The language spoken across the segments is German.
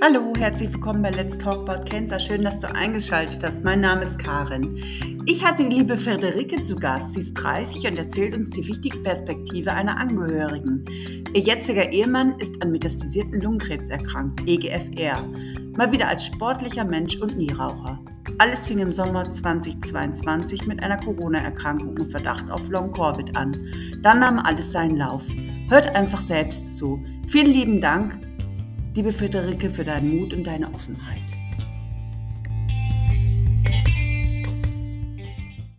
Hallo, herzlich willkommen bei Let's Talk About Cancer. Schön, dass du eingeschaltet hast. Mein Name ist Karin. Ich hatte die liebe Friederike zu Gast. Sie ist 30 und erzählt uns die wichtige Perspektive einer Angehörigen. Ihr jetziger Ehemann ist an metastasierten Lungenkrebs erkrankt, EGFR. Mal wieder als sportlicher Mensch und Nieraucher. Alles fing im Sommer 2022 mit einer Corona-Erkrankung und Verdacht auf Long-Covid an. Dann nahm alles seinen Lauf. Hört einfach selbst zu. Vielen lieben Dank Liebe Friederike, für deinen Mut und deine Offenheit.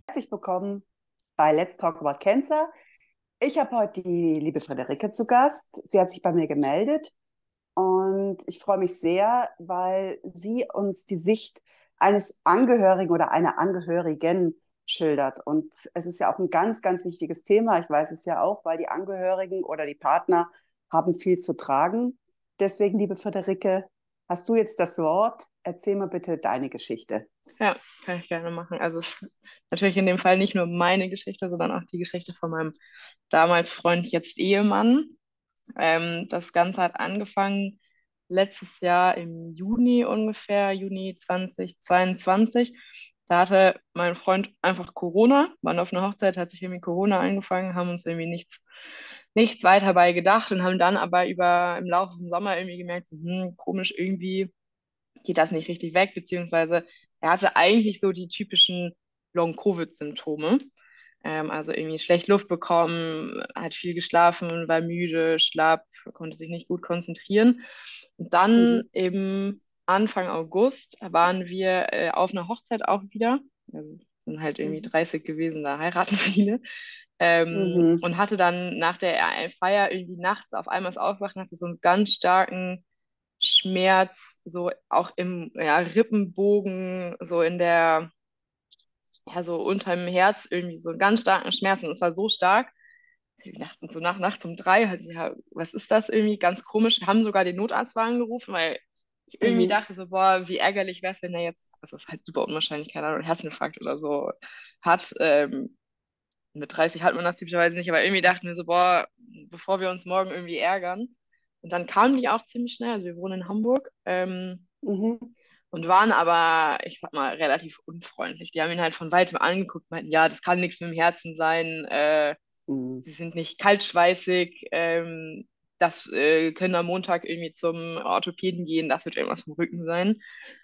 Herzlich willkommen bei Let's Talk About Cancer. Ich habe heute die liebe Friederike zu Gast. Sie hat sich bei mir gemeldet und ich freue mich sehr, weil sie uns die Sicht eines Angehörigen oder einer Angehörigen schildert. Und es ist ja auch ein ganz, ganz wichtiges Thema. Ich weiß es ja auch, weil die Angehörigen oder die Partner haben viel zu tragen. Deswegen, liebe Friederike, hast du jetzt das Wort. Erzähl mal bitte deine Geschichte. Ja, kann ich gerne machen. Also es ist natürlich in dem Fall nicht nur meine Geschichte, sondern auch die Geschichte von meinem damals Freund, jetzt Ehemann. Ähm, das Ganze hat angefangen letztes Jahr im Juni ungefähr, Juni 2022. Da hatte mein Freund einfach Corona, waren auf einer Hochzeit, hat sich irgendwie Corona angefangen, haben uns irgendwie nichts nichts weiter bei gedacht und haben dann aber über im Laufe des Sommer irgendwie gemerkt, so, hm, komisch, irgendwie geht das nicht richtig weg, beziehungsweise er hatte eigentlich so die typischen Long-Covid-Symptome. Ähm, also irgendwie schlecht Luft bekommen, hat viel geschlafen, war müde, schlapp, konnte sich nicht gut konzentrieren. Und dann mhm. eben Anfang August waren wir äh, auf einer Hochzeit auch wieder. Also sind halt irgendwie 30 mhm. gewesen, da heiraten viele. Ähm, mhm. Und hatte dann nach der Feier irgendwie nachts auf einmal das Aufwachen, hatte so einen ganz starken Schmerz, so auch im ja, Rippenbogen, so in der, ja, so unter dem Herz irgendwie so einen ganz starken Schmerz. Und es war so stark, dachten so nach nachts um drei, halt, ja, was ist das irgendwie? Ganz komisch. Wir haben sogar den Notarztwagen gerufen, weil ich irgendwie mhm. dachte so, boah, wie ärgerlich wäre es, wenn er jetzt, das ist halt super unwahrscheinlich, keine Ahnung, einen Herzinfarkt oder so hat. Ähm, mit 30 hat man das typischerweise nicht, aber irgendwie dachten wir so, boah, bevor wir uns morgen irgendwie ärgern. Und dann kamen die auch ziemlich schnell, also wir wohnen in Hamburg ähm, mhm. und waren aber, ich sag mal, relativ unfreundlich. Die haben ihn halt von weitem angeguckt, meinten, ja, das kann nichts mit dem Herzen sein, äh, mhm. sie sind nicht kaltschweißig, ähm, das äh, können am Montag irgendwie zum Orthopäden gehen, das wird irgendwas vom Rücken sein.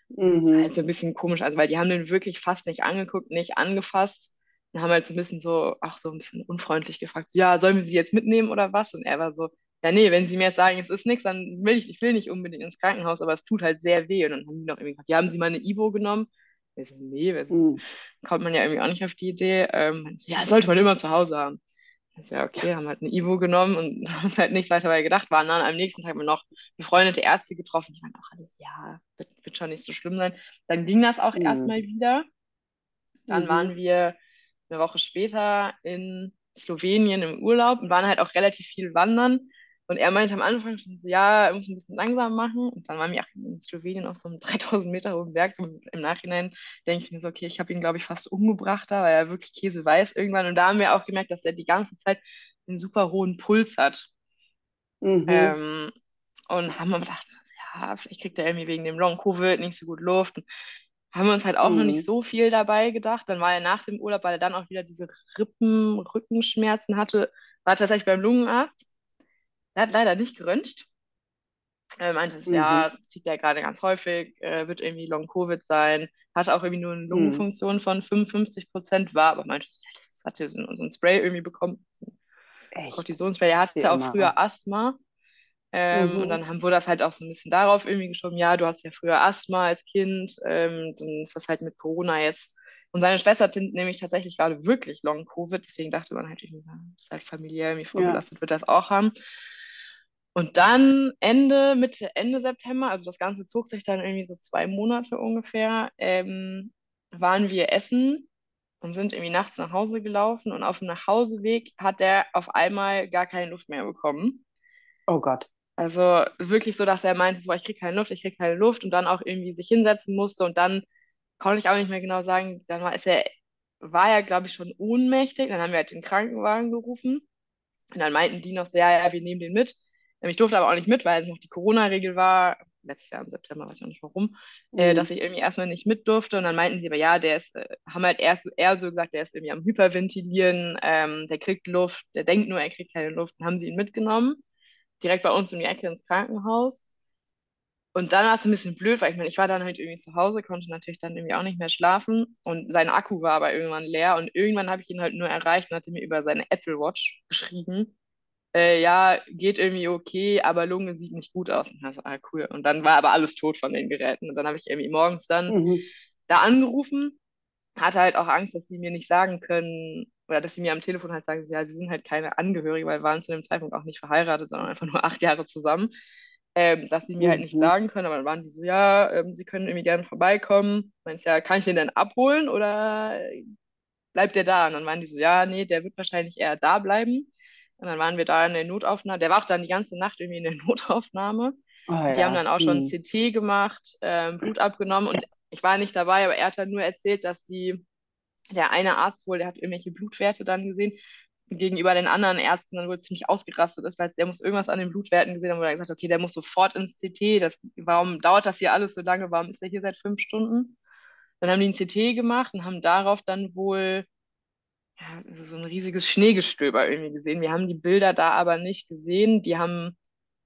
Mhm. Das war halt so ein bisschen komisch, also weil die haben den wirklich fast nicht angeguckt, nicht angefasst und haben halt so ein bisschen so, auch so ein bisschen unfreundlich gefragt, so, ja, sollen wir sie jetzt mitnehmen oder was? Und er war so, ja, nee, wenn sie mir jetzt sagen, es ist nichts, dann will ich, ich will nicht unbedingt ins Krankenhaus, aber es tut halt sehr weh. Und dann haben die noch irgendwie gefragt, ja, haben sie mal eine Ibo genommen? Ich so, nee, mhm. kommt man ja irgendwie auch nicht auf die Idee. Ähm, so, ja, sollte man immer zu Hause haben. Ich so, ja, okay, haben halt eine Ivo genommen und haben uns halt nichts weiter dabei gedacht, waren dann am nächsten Tag noch befreundete Ärzte getroffen, die waren auch alles, ja, wird, wird schon nicht so schlimm sein. Dann ging das auch mhm. erstmal wieder. Dann mhm. waren wir eine Woche später in Slowenien im Urlaub und waren halt auch relativ viel wandern. Und er meinte am Anfang schon so, ja, er muss ein bisschen langsam machen. Und dann waren wir auch in Slowenien auf so einem 3000 Meter hohen Berg. So Im Nachhinein denke ich mir so, okay, ich habe ihn, glaube ich, fast umgebracht da, weil er wirklich Käse weiß irgendwann. Und da haben wir auch gemerkt, dass er die ganze Zeit einen super hohen Puls hat. Mhm. Ähm, und haben wir gedacht, ja, vielleicht kriegt er irgendwie wegen dem Long Covid nicht so gut Luft. Und haben wir uns halt auch mhm. noch nicht mhm. so viel dabei gedacht. Dann war er nach dem Urlaub, weil er dann auch wieder diese Rippen, Rückenschmerzen hatte, war tatsächlich beim Lungenarzt. Er hat leider nicht geröntgt. Er meinte, mhm. ja, sieht er gerade ganz häufig, äh, wird irgendwie Long-Covid sein, hatte auch irgendwie nur eine mhm. Lungenfunktion mhm. von 55 Prozent, war, aber meinte, ja, das hat er so ein Spray irgendwie bekommen. Cortisonspray. Er hatte ja auch früher Asthma ähm, mhm. Und dann haben, wurde das halt auch so ein bisschen darauf irgendwie geschoben, ja, du hast ja früher Asthma als Kind, ähm, dann ist das halt mit Corona jetzt. Und seine Schwester hat nämlich tatsächlich gerade wirklich Long-Covid, deswegen dachte man halt, das ist halt familiär irgendwie vorbelastet, ja. wird das auch haben. Und dann Ende, Mitte, Ende September, also das Ganze zog sich dann irgendwie so zwei Monate ungefähr, ähm, waren wir essen und sind irgendwie nachts nach Hause gelaufen und auf dem Nachhauseweg hat er auf einmal gar keine Luft mehr bekommen. Oh Gott. Also wirklich so, dass er meinte, so, ich kriege keine Luft, ich kriege keine Luft und dann auch irgendwie sich hinsetzen musste und dann konnte ich auch nicht mehr genau sagen, dann war, ist er, war er, glaube ich, schon ohnmächtig. Dann haben wir halt den Krankenwagen gerufen und dann meinten die noch so, ja, ja, wir nehmen den mit. Ich durfte aber auch nicht mit, weil noch die Corona-Regel war, letztes Jahr im September, weiß ich auch nicht warum, äh, Mhm. dass ich irgendwie erstmal nicht mit durfte. Und dann meinten sie aber, ja, der ist, äh, haben halt erst eher so gesagt, der ist irgendwie am Hyperventilieren, ähm, der kriegt Luft, der denkt nur, er kriegt keine Luft. Dann haben sie ihn mitgenommen, direkt bei uns um die Ecke ins Krankenhaus. Und dann war es ein bisschen blöd, weil ich meine, ich war dann halt irgendwie zu Hause, konnte natürlich dann irgendwie auch nicht mehr schlafen und sein Akku war aber irgendwann leer und irgendwann habe ich ihn halt nur erreicht und hatte mir über seine Apple Watch geschrieben, äh, ja, geht irgendwie okay, aber Lunge sieht nicht gut aus. Und so, ah, cool. Und dann war aber alles tot von den Geräten. Und dann habe ich irgendwie morgens dann Mhm. da angerufen, hatte halt auch Angst, dass sie mir nicht sagen können, oder dass sie mir am Telefon halt sagen, ja, sie sind halt keine Angehörige, weil wir waren zu dem Zeitpunkt auch nicht verheiratet, sondern einfach nur acht Jahre zusammen, ähm, dass sie mir halt nicht Mhm. sagen können. Aber dann waren die so, ja, ähm, sie können irgendwie gerne vorbeikommen. Meinte ja, kann ich den denn abholen oder bleibt der da? Und dann waren die so, ja, nee, der wird wahrscheinlich eher da bleiben. Und dann waren wir da in der Notaufnahme. Der war auch dann die ganze Nacht irgendwie in der Notaufnahme. Oh, Die haben ja. dann auch schon Mhm. CT gemacht, ähm, Blut abgenommen und ich war nicht dabei, aber er hat dann nur erzählt, dass die, der eine Arzt wohl, der hat irgendwelche Blutwerte dann gesehen, gegenüber den anderen Ärzten dann wohl ziemlich ausgerastet ist, weil der muss irgendwas an den Blutwerten gesehen haben, wo er gesagt hat, okay, der muss sofort ins CT, das, warum dauert das hier alles so lange, warum ist der hier seit fünf Stunden? Dann haben die ein CT gemacht und haben darauf dann wohl ja, so ein riesiges Schneegestöber irgendwie gesehen. Wir haben die Bilder da aber nicht gesehen. Die haben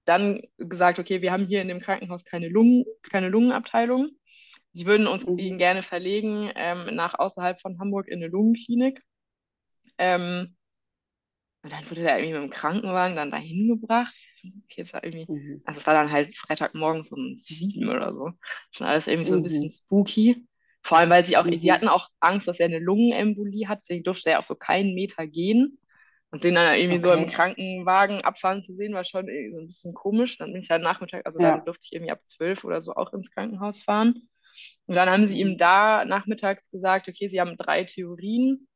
dann gesagt, okay, wir haben hier in dem Krankenhaus keine Lungen, keine Lungenabteilung. Sie würden uns Mhm. ihn gerne verlegen ähm, nach außerhalb von Hamburg in eine Lungenklinik. Ähm, und dann wurde der irgendwie mit dem Krankenwagen dann dahin gebracht. Okay, das war irgendwie, Mhm. also es war dann halt Freitagmorgens um sieben oder so. Schon alles irgendwie so ein bisschen Mhm. spooky. Vor allem, weil sie auch, sie Mhm. hatten auch Angst, dass er eine Lungenembolie hat, deswegen durfte er auch so keinen Meter gehen. Und den dann irgendwie so im Okay. Krankenwagen abfahren zu sehen, war schon irgendwie so ein bisschen komisch. Dann bin ich dann Nachmittag, also Ja. dann durfte ich irgendwie ab zwölf oder so auch ins Krankenhaus fahren. Und dann haben sie ihm da nachmittags gesagt, okay, sie haben drei Theorien.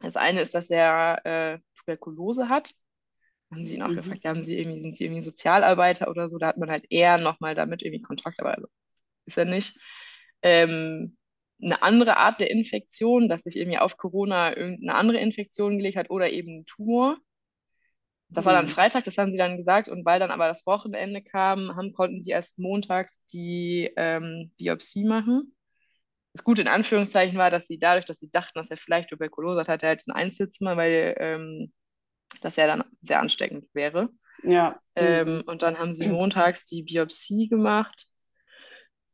Das eine ist, dass er äh, Tuberkulose hat. Dann haben sie ihn auch Mhm. gefragt, haben sie irgendwie, sind sie irgendwie Sozialarbeiter oder so? Da hat man halt eher nochmal damit irgendwie Kontakt, aber also ist er nicht. Ähm, eine andere Art der Infektion, dass sich irgendwie auf Corona irgendeine andere Infektion gelegt hat oder eben ein Tumor. Das war dann Mhm. Freitag, das haben sie dann gesagt. Und weil dann aber das Wochenende kam, haben, konnten sie erst montags die ähm, Biopsie machen. Das Gute in Anführungszeichen war, dass sie dadurch, dass sie dachten, dass er vielleicht Tuberkulose hat, hatte er halt ein Einzelzimmer, weil ähm, das ja dann sehr ansteckend wäre. Ja. Ähm, Mhm. und dann haben sie montags die Biopsie gemacht.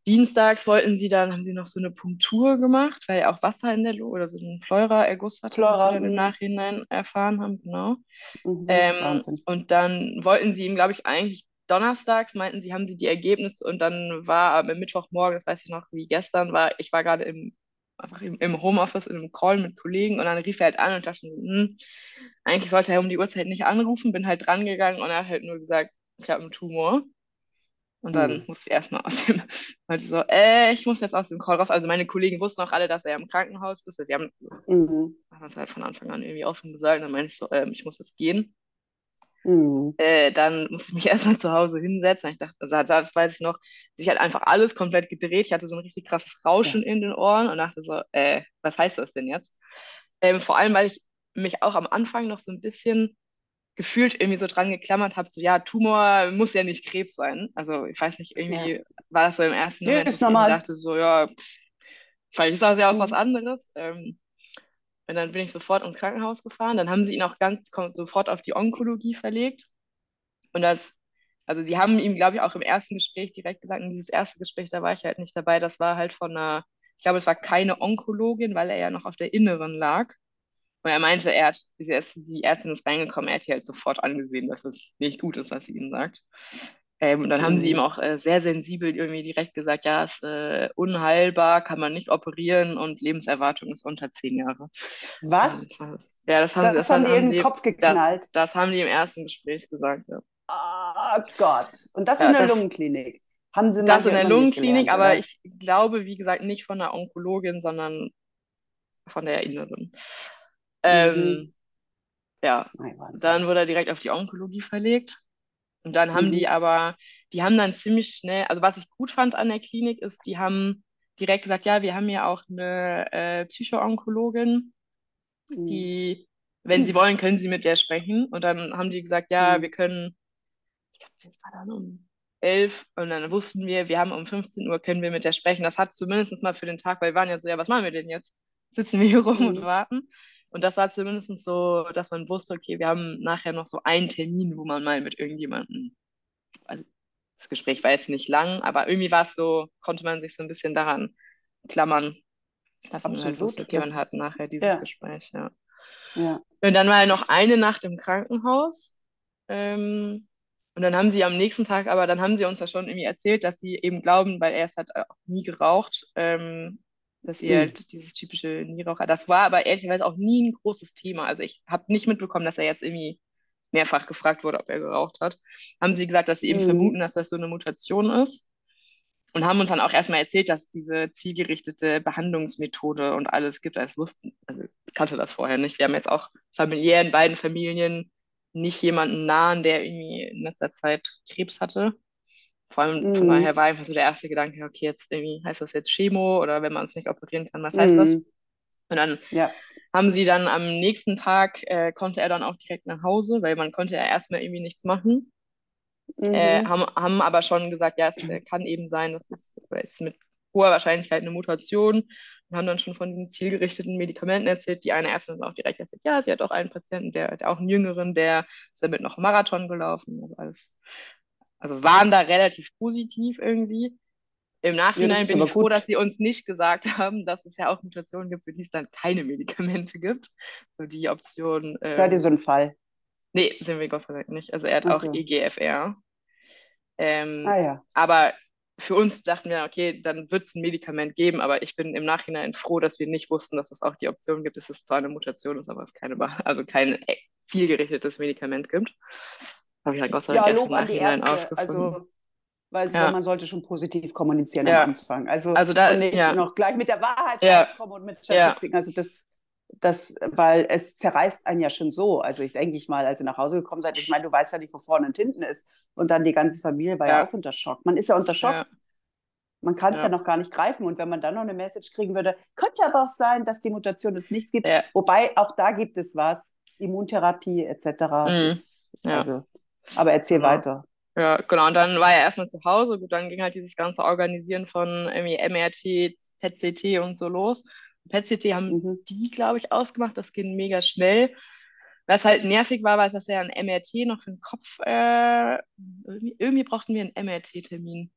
Dienstags wollten sie dann, haben sie noch so eine Punktur gemacht, weil auch Wasser in der Lunge oder so ein Pleura-Erguss hatte, was wir Pleura, im. Nachhinein erfahren haben, genau. Mhm. Ähm, und dann wollten sie ihm, glaube ich, eigentlich donnerstags, meinten sie, haben sie die Ergebnisse und dann war am Mittwochmorgen, das weiß ich noch wie gestern, war, ich war gerade im, einfach im, im Homeoffice in einem Call mit Kollegen und dann rief er halt an und dachte, hm, eigentlich sollte er um die Uhrzeit nicht anrufen, bin halt dran gegangen und er hat halt nur gesagt, ich habe einen Tumor. Und dann Mhm. musste ich erstmal aus dem, meinte so, äh, ich muss jetzt aus dem Call raus. Also meine Kollegen wussten auch alle, dass er im Krankenhaus ist. Die haben, Mhm. uns halt von Anfang an irgendwie offen gesagt. Und dann meinte ich so, ähm, ich muss jetzt gehen. Mhm. Äh, dann musste ich mich erstmal zu Hause hinsetzen. Ich dachte, also das weiß ich noch, sich hat einfach alles komplett gedreht. Ich hatte so ein richtig krasses Rauschen in den Ohren und dachte so, äh, was heißt das denn jetzt? Ähm, vor allem, weil ich mich auch am Anfang noch so ein bisschen gefühlt irgendwie so dran geklammert habe, so ja, Tumor muss ja nicht Krebs sein. Also ich weiß nicht, irgendwie Ja. war das so im ersten Ja, Moment, ist dass ich normal. dachte, so ja, vielleicht ist das ja auch was Mhm. anderes. Ähm, und dann bin ich sofort ins Krankenhaus gefahren. Dann haben sie ihn auch ganz sofort auf die Onkologie verlegt. Und das, also sie haben ihm, glaube ich, auch im ersten Gespräch direkt gesagt, und dieses erste Gespräch, da war ich halt nicht dabei, das war halt von einer, ich glaube, es war keine Onkologin, weil er ja noch auf der Inneren lag. Und er meinte, er hat, die Ärztin ist reingekommen, er hat ihr halt sofort angesehen, dass es nicht gut ist, was sie ihm sagt. Ähm, und dann haben sie ihm Mhm. auch äh, sehr sensibel irgendwie direkt gesagt, ja, ist äh, unheilbar, kann man nicht operieren und Lebenserwartung ist unter zehn Jahre. Was? Und, äh, ja, das haben, Das das haben die in haben den sie, Kopf das, geknallt. das haben die im ersten Gespräch gesagt, ja. Oh Gott. Und das Ja, in der das- Lungenklinik. Haben sie Das in der Lungenklinik, gelernt, aber ich glaube, wie gesagt, nicht von der Onkologin, sondern von der Inneren. Ähm, ja, dann wurde er direkt auf die Onkologie verlegt. Und dann haben Mhm. die aber, die haben dann ziemlich schnell, also was ich gut fand an der Klinik ist, die haben direkt gesagt, ja, wir haben ja auch eine äh, Psycho-Onkologin, Mhm. die, wenn sie wollen, können sie mit der sprechen. Und dann haben die gesagt, ja, Mhm. wir können, ich glaube, das war dann um 11 und dann wussten wir, wir haben um 15 Uhr, können wir mit der sprechen. Das hat zumindest mal für den Tag, weil wir waren ja so, ja, was machen wir denn jetzt? Sitzen wir hier rum mhm. und warten? Und das war zumindest so, dass man wusste, okay, wir haben nachher noch so einen Termin, wo man mal mit irgendjemandem, also das Gespräch war jetzt nicht lang, aber irgendwie war es so, konnte man sich so ein bisschen daran klammern, dass Absolut. man halt wusste, okay, man hat nachher dieses ja. Gespräch, ja. ja. Und dann war ja noch eine Nacht im Krankenhaus. Ähm, und dann haben sie am nächsten Tag, aber dann haben sie uns ja schon irgendwie erzählt, dass sie eben glauben, weil er es hat auch nie geraucht, ähm, dass sie mhm. halt dieses typische Nieraucher. Das war aber ehrlicherweise auch nie ein großes Thema. Also ich habe nicht mitbekommen, dass er jetzt irgendwie mehrfach gefragt wurde, ob er geraucht hat. Haben sie gesagt, dass sie eben mhm. vermuten, dass das so eine Mutation ist. Und haben uns dann auch erstmal erzählt, dass diese zielgerichtete Behandlungsmethode und alles gibt. Das wussten, also ich kannte das vorher nicht. Wir haben jetzt auch familiär in beiden Familien nicht jemanden nahen, der irgendwie in letzter Zeit Krebs hatte. Vor allem von mhm. daher war einfach so der erste Gedanke, okay, jetzt irgendwie heißt das jetzt Chemo oder wenn man es nicht operieren kann, was heißt das? Mhm. Und dann ja. haben sie dann am nächsten Tag, äh, konnte er dann auch direkt nach Hause, weil man konnte ja erstmal irgendwie nichts machen. Mhm. Äh, haben, haben aber schon gesagt, ja, es äh, kann eben sein, dass es, es ist mit hoher Wahrscheinlichkeit eine Mutation und haben dann schon von den zielgerichteten Medikamenten erzählt. Die eine Ärztin hat auch direkt erzählt, ja, sie hat auch einen Patienten, der, der auch einen Jüngeren, der ist damit noch Marathon gelaufen. Also, alles, also waren da relativ positiv irgendwie. Im Nachhinein ja, bin ich froh, dass sie uns nicht gesagt haben, dass es ja auch Mutationen gibt, für die es dann keine Medikamente gibt. So die Option. Ähm, Seid ihr so ein Fall? Nee, sind wir Gott sei Dank nicht. Also er hat Ach auch EGFR. Ähm, ah ja. Aber für uns dachten wir, okay, dann wird es ein Medikament geben, aber ich bin im Nachhinein froh, dass wir nicht wussten, dass es auch die Option gibt, dass es zwar eine Mutation ist, aber es keine, also kein äh, zielgerichtetes Medikament gibt. Habe ich halt Gott sei Dank ja, Lob an die Ärzte. Also, weil ja. man sollte schon positiv kommunizieren ja. am Anfang. Also, also da, und nicht ja. noch gleich mit der Wahrheit ja. kommen und mit Statistiken. Also das, das, weil es zerreißt einen ja schon so. Also ich denke ich mal, als ihr nach Hause gekommen seid, ich meine, du weißt ja nicht, wo vorne und hinten ist. Und dann die ganze Familie war ja, auch unter Schock. Man ist ja unter Schock. Man kann es ja. noch gar nicht greifen. Und wenn man dann noch eine Message kriegen würde, könnte aber auch sein, dass die Mutation es nicht gibt. Wobei auch da gibt es was, Immuntherapie etc. Mhm. Ist, also, aber erzähl genau. weiter. Ja, genau. Und dann war er erstmal zu Hause. Gut, dann ging halt dieses ganze Organisieren von irgendwie MRT, PET-CT und so los. PET-CT haben mhm. die, glaube ich, ausgemacht. Das ging mega schnell. Was halt nervig war, war, dass er ein MRT noch für den Kopf, äh, irgendwie, irgendwie, brauchten wir einen MRT-Termin.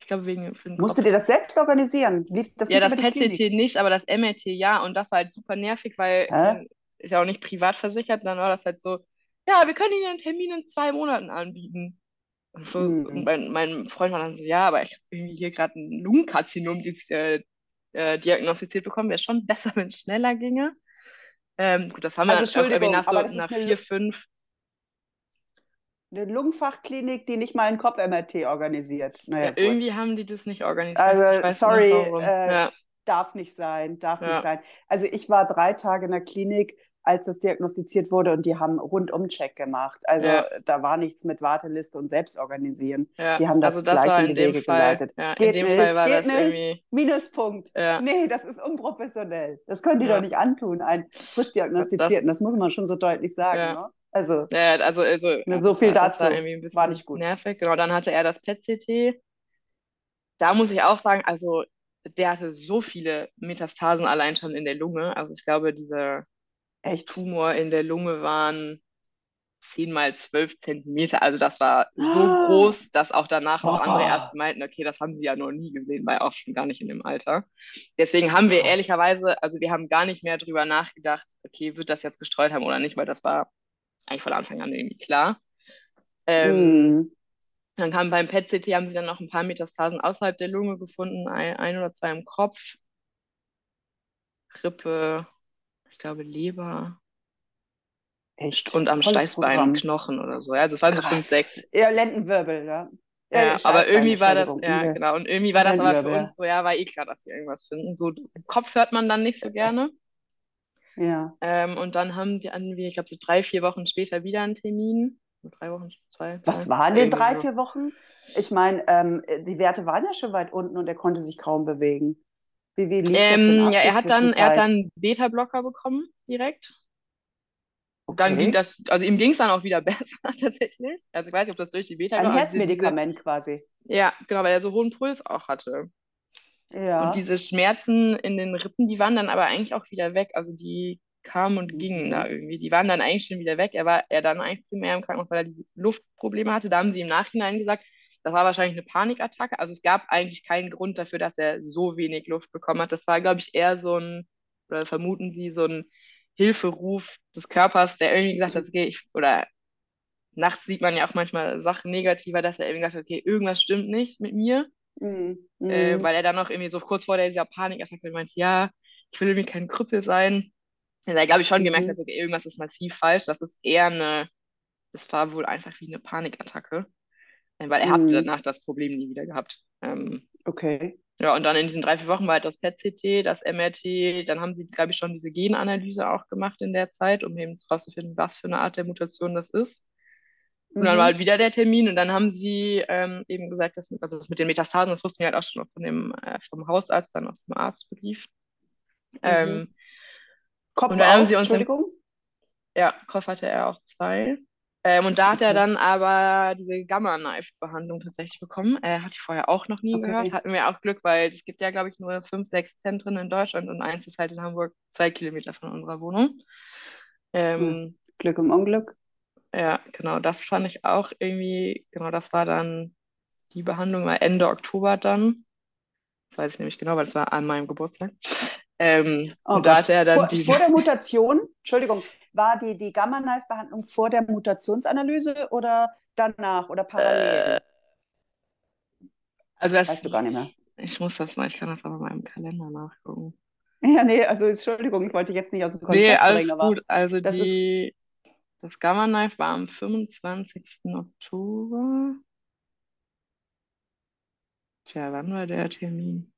Ich glaube, wegen für den Musstet Kopf. ihr das selbst organisieren? Lief das ja, das PET-CT nicht, aber das MRT ja. Und das war halt super nervig, weil Hä? ist ja auch nicht privat versichert. Dann war das halt so, ja, wir können Ihnen einen Termin in zwei Monaten anbieten. Und, so, mhm. und mein, mein, Freund war dann so, ja, aber ich habe irgendwie hier gerade ein Lungenkarzinom, dieses äh, äh, diagnostiziert bekommen, wäre schon besser, wenn es schneller ginge. Ähm, gut, das haben wir also, dann irgendwie nach, so, nach vier, fünf. Eine Lungenfachklinik, die nicht mal ein Kopf-MRT organisiert. Naja, ja, irgendwie haben die das nicht organisiert. Also, sorry, äh, ja. Darf nicht sein, darf ja. nicht sein. Also ich war drei Tage in der Klinik, als das diagnostiziert wurde und die haben Rundum-Check gemacht. Also ja. da war nichts mit Warteliste und Selbstorganisieren. Ja. Die haben das, also das gleich in die Wege Fall, geleitet. Ja, geht nicht, geht nicht. Minuspunkt. Nee, das ist unprofessionell. Das können die doch nicht antun, einen frisch diagnostizierten. Das, das, muss man schon so deutlich sagen. Ne? Also, ja, also, also so viel dazu. War nicht gut. Nervig. Genau, dann hatte er das PET-CT. Da muss ich auch sagen, also der hatte so viele Metastasen allein schon in der Lunge. Also ich glaube, diese Echt? Tumor in der Lunge waren 10 mal 12 Zentimeter. Also das war so ah. groß, dass auch danach noch oh. andere Ärzte meinten, okay, das haben sie ja noch nie gesehen, weil auch schon gar nicht in dem Alter. Deswegen haben wir Krass. ehrlicherweise, also wir haben gar nicht mehr drüber nachgedacht, okay, wird das jetzt gestreut haben oder nicht, weil das war eigentlich von Anfang an irgendwie klar. Ähm, mm. Dann kam beim PET-CT, haben sie dann noch ein paar Metastasen außerhalb der Lunge gefunden, ein, ein oder zwei im Kopf. Rippe, ich glaube, Leber. Echt? Und am Steißbein Knochen oder so. Ja, also es waren Krass. so fünf, sechs. Ja, Lendenwirbel, ja. Ja, ja aber irgendwie war das, ja, genau. Und irgendwie war das aber für uns so, ja, war eh klar, dass wir irgendwas finden. So Kopf hört man dann nicht so gerne. Ja. Ähm, und dann haben wir, ich glaube, so drei, vier Wochen später wieder einen Termin. Drei Wochen, zwei. Was waren denn drei, vier Wochen? Ich meine, ähm, die Werte waren ja schon weit unten und er konnte sich kaum bewegen. Wie, wie lief ähm, das ja, er hat dann, er hat dann Beta-Blocker bekommen direkt. Dann ging Okay. das, also ihm ging es dann auch wieder besser tatsächlich. Also ich weiß nicht, ob das durch die Beta Ein. Also diese, Herzmedikament quasi. ja, genau, weil er so hohen Puls auch hatte. Und Ja. diese Schmerzen in den Rippen, die waren dann aber eigentlich auch wieder weg. Also die kamen und gingen da Mhm. irgendwie. Die waren dann eigentlich schon wieder weg. Er war er dann eigentlich primär im Krankenhaus, weil er diese Luftprobleme hatte. Da haben sie im Nachhinein gesagt, das war wahrscheinlich eine Panikattacke. Also es gab eigentlich keinen Grund dafür, dass er so wenig Luft bekommen hat. Das war, glaube ich, eher so ein, oder vermuten sie, so ein Hilferuf des Körpers, der irgendwie gesagt hat, okay, ich, oder nachts sieht man ja auch manchmal Sachen negativer, dass er irgendwie gesagt hat, okay, irgendwas stimmt nicht mit mir Mhm. äh, Mhm. weil er dann noch irgendwie so kurz vor dieser Panikattacke meinte, ja, ich will irgendwie kein Krüppel sein. Er, glaube ich, schon gemerkt Mhm. hat, okay, irgendwas ist massiv falsch. Das ist eher eine, das war wohl einfach wie eine Panikattacke. Äh, Weil er hat Mhm. danach das Problem nie wieder gehabt. Ähm, Okay. ja, und dann in diesen drei, vier Wochen war halt das PET-CT, das MRT, dann haben sie, glaube ich, schon diese Genanalyse auch gemacht in der Zeit, um eben herauszufinden, was für eine Art der Mutation das ist. Und dann war Mhm. halt wieder der Termin und dann haben sie ähm, eben gesagt, dass mit, also das mit den Metastasen, das wussten wir halt auch schon von dem, äh, vom Hausarzt, dann aus dem Arztbrief. Mhm. Ähm, Kopf und dann haben sie uns Entschuldigung. ja, Kopf hatte er auch zwei. Ähm, und da hat er Okay. dann aber diese Gamma-Knife-Behandlung tatsächlich bekommen. Er hatte ich vorher auch noch nie gehört. Okay. Hatten wir auch Glück, weil es gibt ja, glaube ich, nur fünf, sechs Zentren in Deutschland und eins ist halt in Hamburg, zwei Kilometer von unserer Wohnung. Hm. Ähm, Glück im Unglück. Ja, genau, das fand ich auch irgendwie, genau, das war dann, die Behandlung war Ende Oktober dann. Das weiß ich nämlich genau, weil das war an meinem Geburtstag. Ähm, Oh und da hatte er dann Vor, diese, vor der Mutation, Entschuldigung, war die, die Gamma-Knife-Behandlung vor der Mutationsanalyse oder danach oder äh, parallel? also das, Weißt du gar nicht mehr. ich muss das mal, ich kann das aber mal im Kalender nachgucken. Ja, nee, also Entschuldigung, ich wollte jetzt nicht aus dem Nee, Konzept alles bringen, aber gut. Also das ist, das Gamma Knife war am 25. Oktober. Tja, wann war der Termin?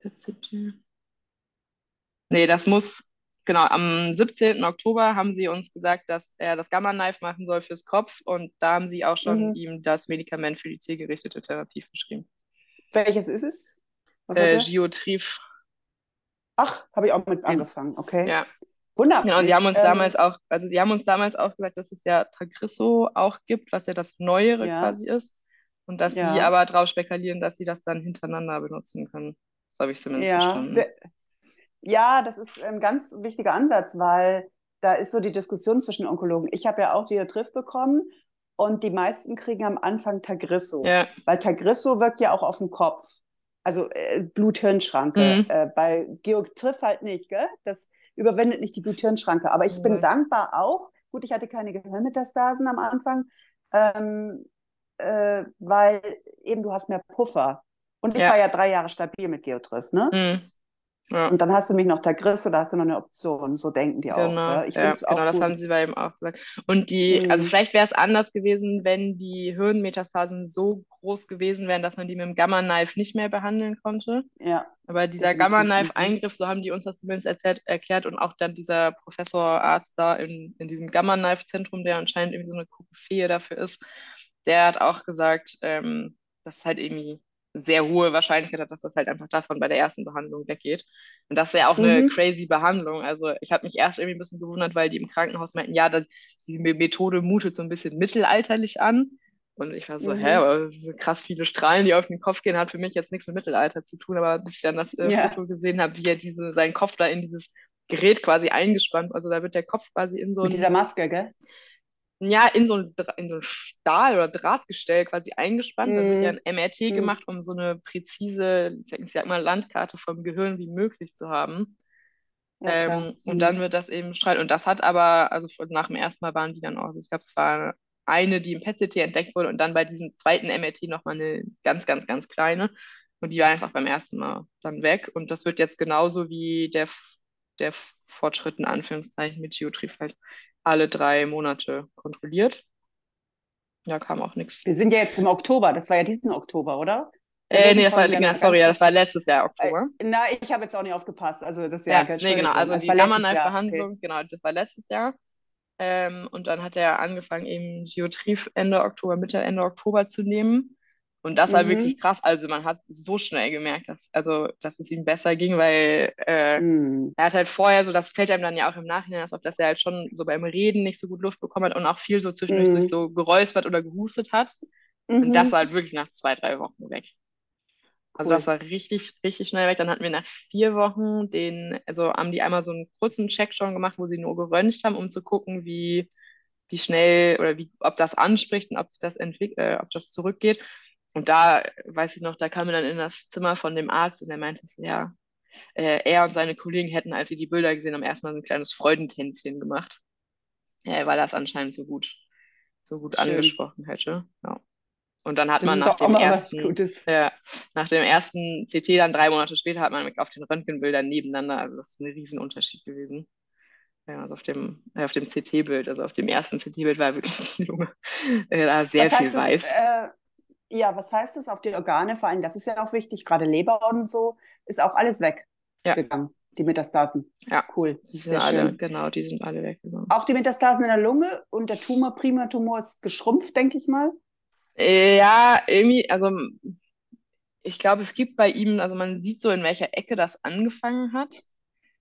14. Nee, das muss, genau, am 17. Oktober haben sie uns gesagt, dass er das Gamma-Knife machen soll fürs Kopf und da haben sie auch schon mhm. ihm das Medikament für die zielgerichtete Therapie verschrieben. Welches ist es? Was Äh? Geotrif, Ach, habe ich auch mit angefangen, okay. ja. Wunderbar. Genau, sie haben uns ähm, damals auch, also sie haben uns damals auch gesagt, dass es ja Tagrisso auch gibt, was ja das Neuere ja, quasi ist und dass sie ja, aber drauf spekulieren, dass sie das dann hintereinander benutzen können. So habe ich zumindest ja, verstanden. sehr, ja, das ist ein ganz wichtiger Ansatz, weil da ist so die Diskussion zwischen Onkologen. Ich habe ja auch Diotrif bekommen und die meisten kriegen am Anfang Tagrisso, Ja, weil Tagrisso wirkt ja auch auf den Kopf. Also äh, Blut-Hirn-Schranke. mhm. Äh, bei Geotrif halt nicht, gell? Das überwindet nicht die Blut-Hirn-Schranke. Aber ich bin Ja. dankbar auch. Gut, ich hatte keine Gehirnmetastasen am Anfang, ähm, äh, weil eben du hast mehr Puffer. Und ich Ja, war ja drei Jahre stabil mit Geotrif, ne? mhm. Ja. Und dann hast du mich noch da hast du noch eine Option. So denken die auch, Genau, gell? Ich ja, finde es genau, auch das haben gut. sie bei ihm auch gesagt. Und die, also Mhm. vielleicht wäre es anders gewesen, wenn die Hirnmetastasen so groß gewesen wären, dass man die mit dem Gamma-Knife nicht mehr behandeln konnte. Ja, Aber dieser. Gamma-Knife-Eingriff, so haben die uns das zumindest erzählt, erklärt und auch dann dieser Professor Arzt da in, in diesem Gamma-Knife-Zentrum, der anscheinend irgendwie so eine Koryphäe dafür ist, der hat auch gesagt, ähm, dass halt irgendwie sehr hohe Wahrscheinlichkeit hat, dass das halt einfach davon bei der ersten Behandlung weggeht. Und das wäre auch eine Mhm. crazy Behandlung. Also ich habe mich erst irgendwie ein bisschen gewundert, weil die im Krankenhaus meinten, ja, das, diese Methode mutet so ein bisschen mittelalterlich an. Und ich war so, hä, Mhm. aber sind krass viele Strahlen, die auf den Kopf gehen, hat für mich jetzt nichts mit Mittelalter zu tun. Aber bis ich dann das äh, Ja, Foto gesehen habe, wie er diese, seinen Kopf da in dieses Gerät quasi eingespannt, also da wird der Kopf quasi in so mit dieser Maske, gell? Ja, in so ein, in so ein Stahl- oder Drahtgestell quasi eingespannt. Dann wird ja Mhm. ein MRT Mhm. gemacht, um so eine präzise, ich sag mal, Landkarte vom Gehirn wie möglich zu haben. Ja. Ähm, und Mhm. dann wird das eben strahlen. Und das hat aber, also nach dem ersten Mal waren die dann auch, also ich glaube, es war eine, die im PET-CT entdeckt wurde und dann bei diesem zweiten MRT nochmal eine ganz, ganz, ganz kleine. Und die war einfach beim ersten Mal dann weg. Und das wird jetzt genauso wie der, der Fortschritt in Anführungszeichen mit Geotrif halt alle drei Monate kontrolliert. Da kam auch nichts. Wir sind ja jetzt im Oktober, das war ja diesen Oktober, oder? Äh, nee, das war, einer sorry, das war letztes Jahr Äh, Oktober. na, ich habe jetzt auch nicht aufgepasst. Also das Jahr, Ja, nee, genau, also Es die Jahr, okay. Genau, das war letztes Jahr. Ähm, und dann hat er angefangen, eben Geotrif Ende Oktober, Mitte, Ende Oktober zu nehmen. Und das war wirklich Mhm. krass. Also man hat so schnell gemerkt, dass, also, dass es ihm besser ging, weil äh, Mhm. er hat halt vorher so, das fällt einem dann ja auch im Nachhinein auf, dass er halt schon so beim Reden nicht so gut Luft bekommen hat und auch viel so zwischendurch sich Mhm. so geräuspert oder gehustet hat. Und das Mhm. war halt wirklich nach zwei, drei Wochen weg. Also das Cool. war richtig, richtig schnell weg. Dann hatten wir nach vier Wochen den, also haben die einmal so einen kurzen Check schon gemacht, wo sie nur geröntgt haben, um zu gucken, wie, wie schnell oder wie, ob das anspricht und ob sich das entwickelt, äh, ob das zurückgeht. Und da weiß ich noch, da kam er dann in das Zimmer von dem Arzt und er meinte ja, äh, er und seine Kollegen hätten, als sie die Bilder gesehen haben, erstmal so ein kleines Freudentänzchen gemacht, äh, weil das anscheinend so gut, so gut Schön. angesprochen hätte. Ja. Und dann hat Das man nach dem ersten, ja, nach dem ersten CT dann drei Monate später hat man auf den Röntgenbildern nebeneinander, also das ist ein Riesenunterschied gewesen. Ja, also auf dem, äh, auf dem CT-Bild, also auf dem ersten CT-Bild war wirklich die Lunge äh, da sehr viel heißt das, weiß. äh, ja, was heißt das auf die Organe? Vor allem, das ist ja auch wichtig, gerade Leber und so, ist auch alles Ja, weggegangen, die Metastasen. ja, Cool, die sind sehr alle, schön. genau, die sind alle weggegangen. Auch die Metastasen in der Lunge und der Tumor, Primatumor ist geschrumpft, denke ich mal. Äh, ja, irgendwie, also ich glaube, es gibt bei ihm, also man sieht so, in welcher Ecke das angefangen hat.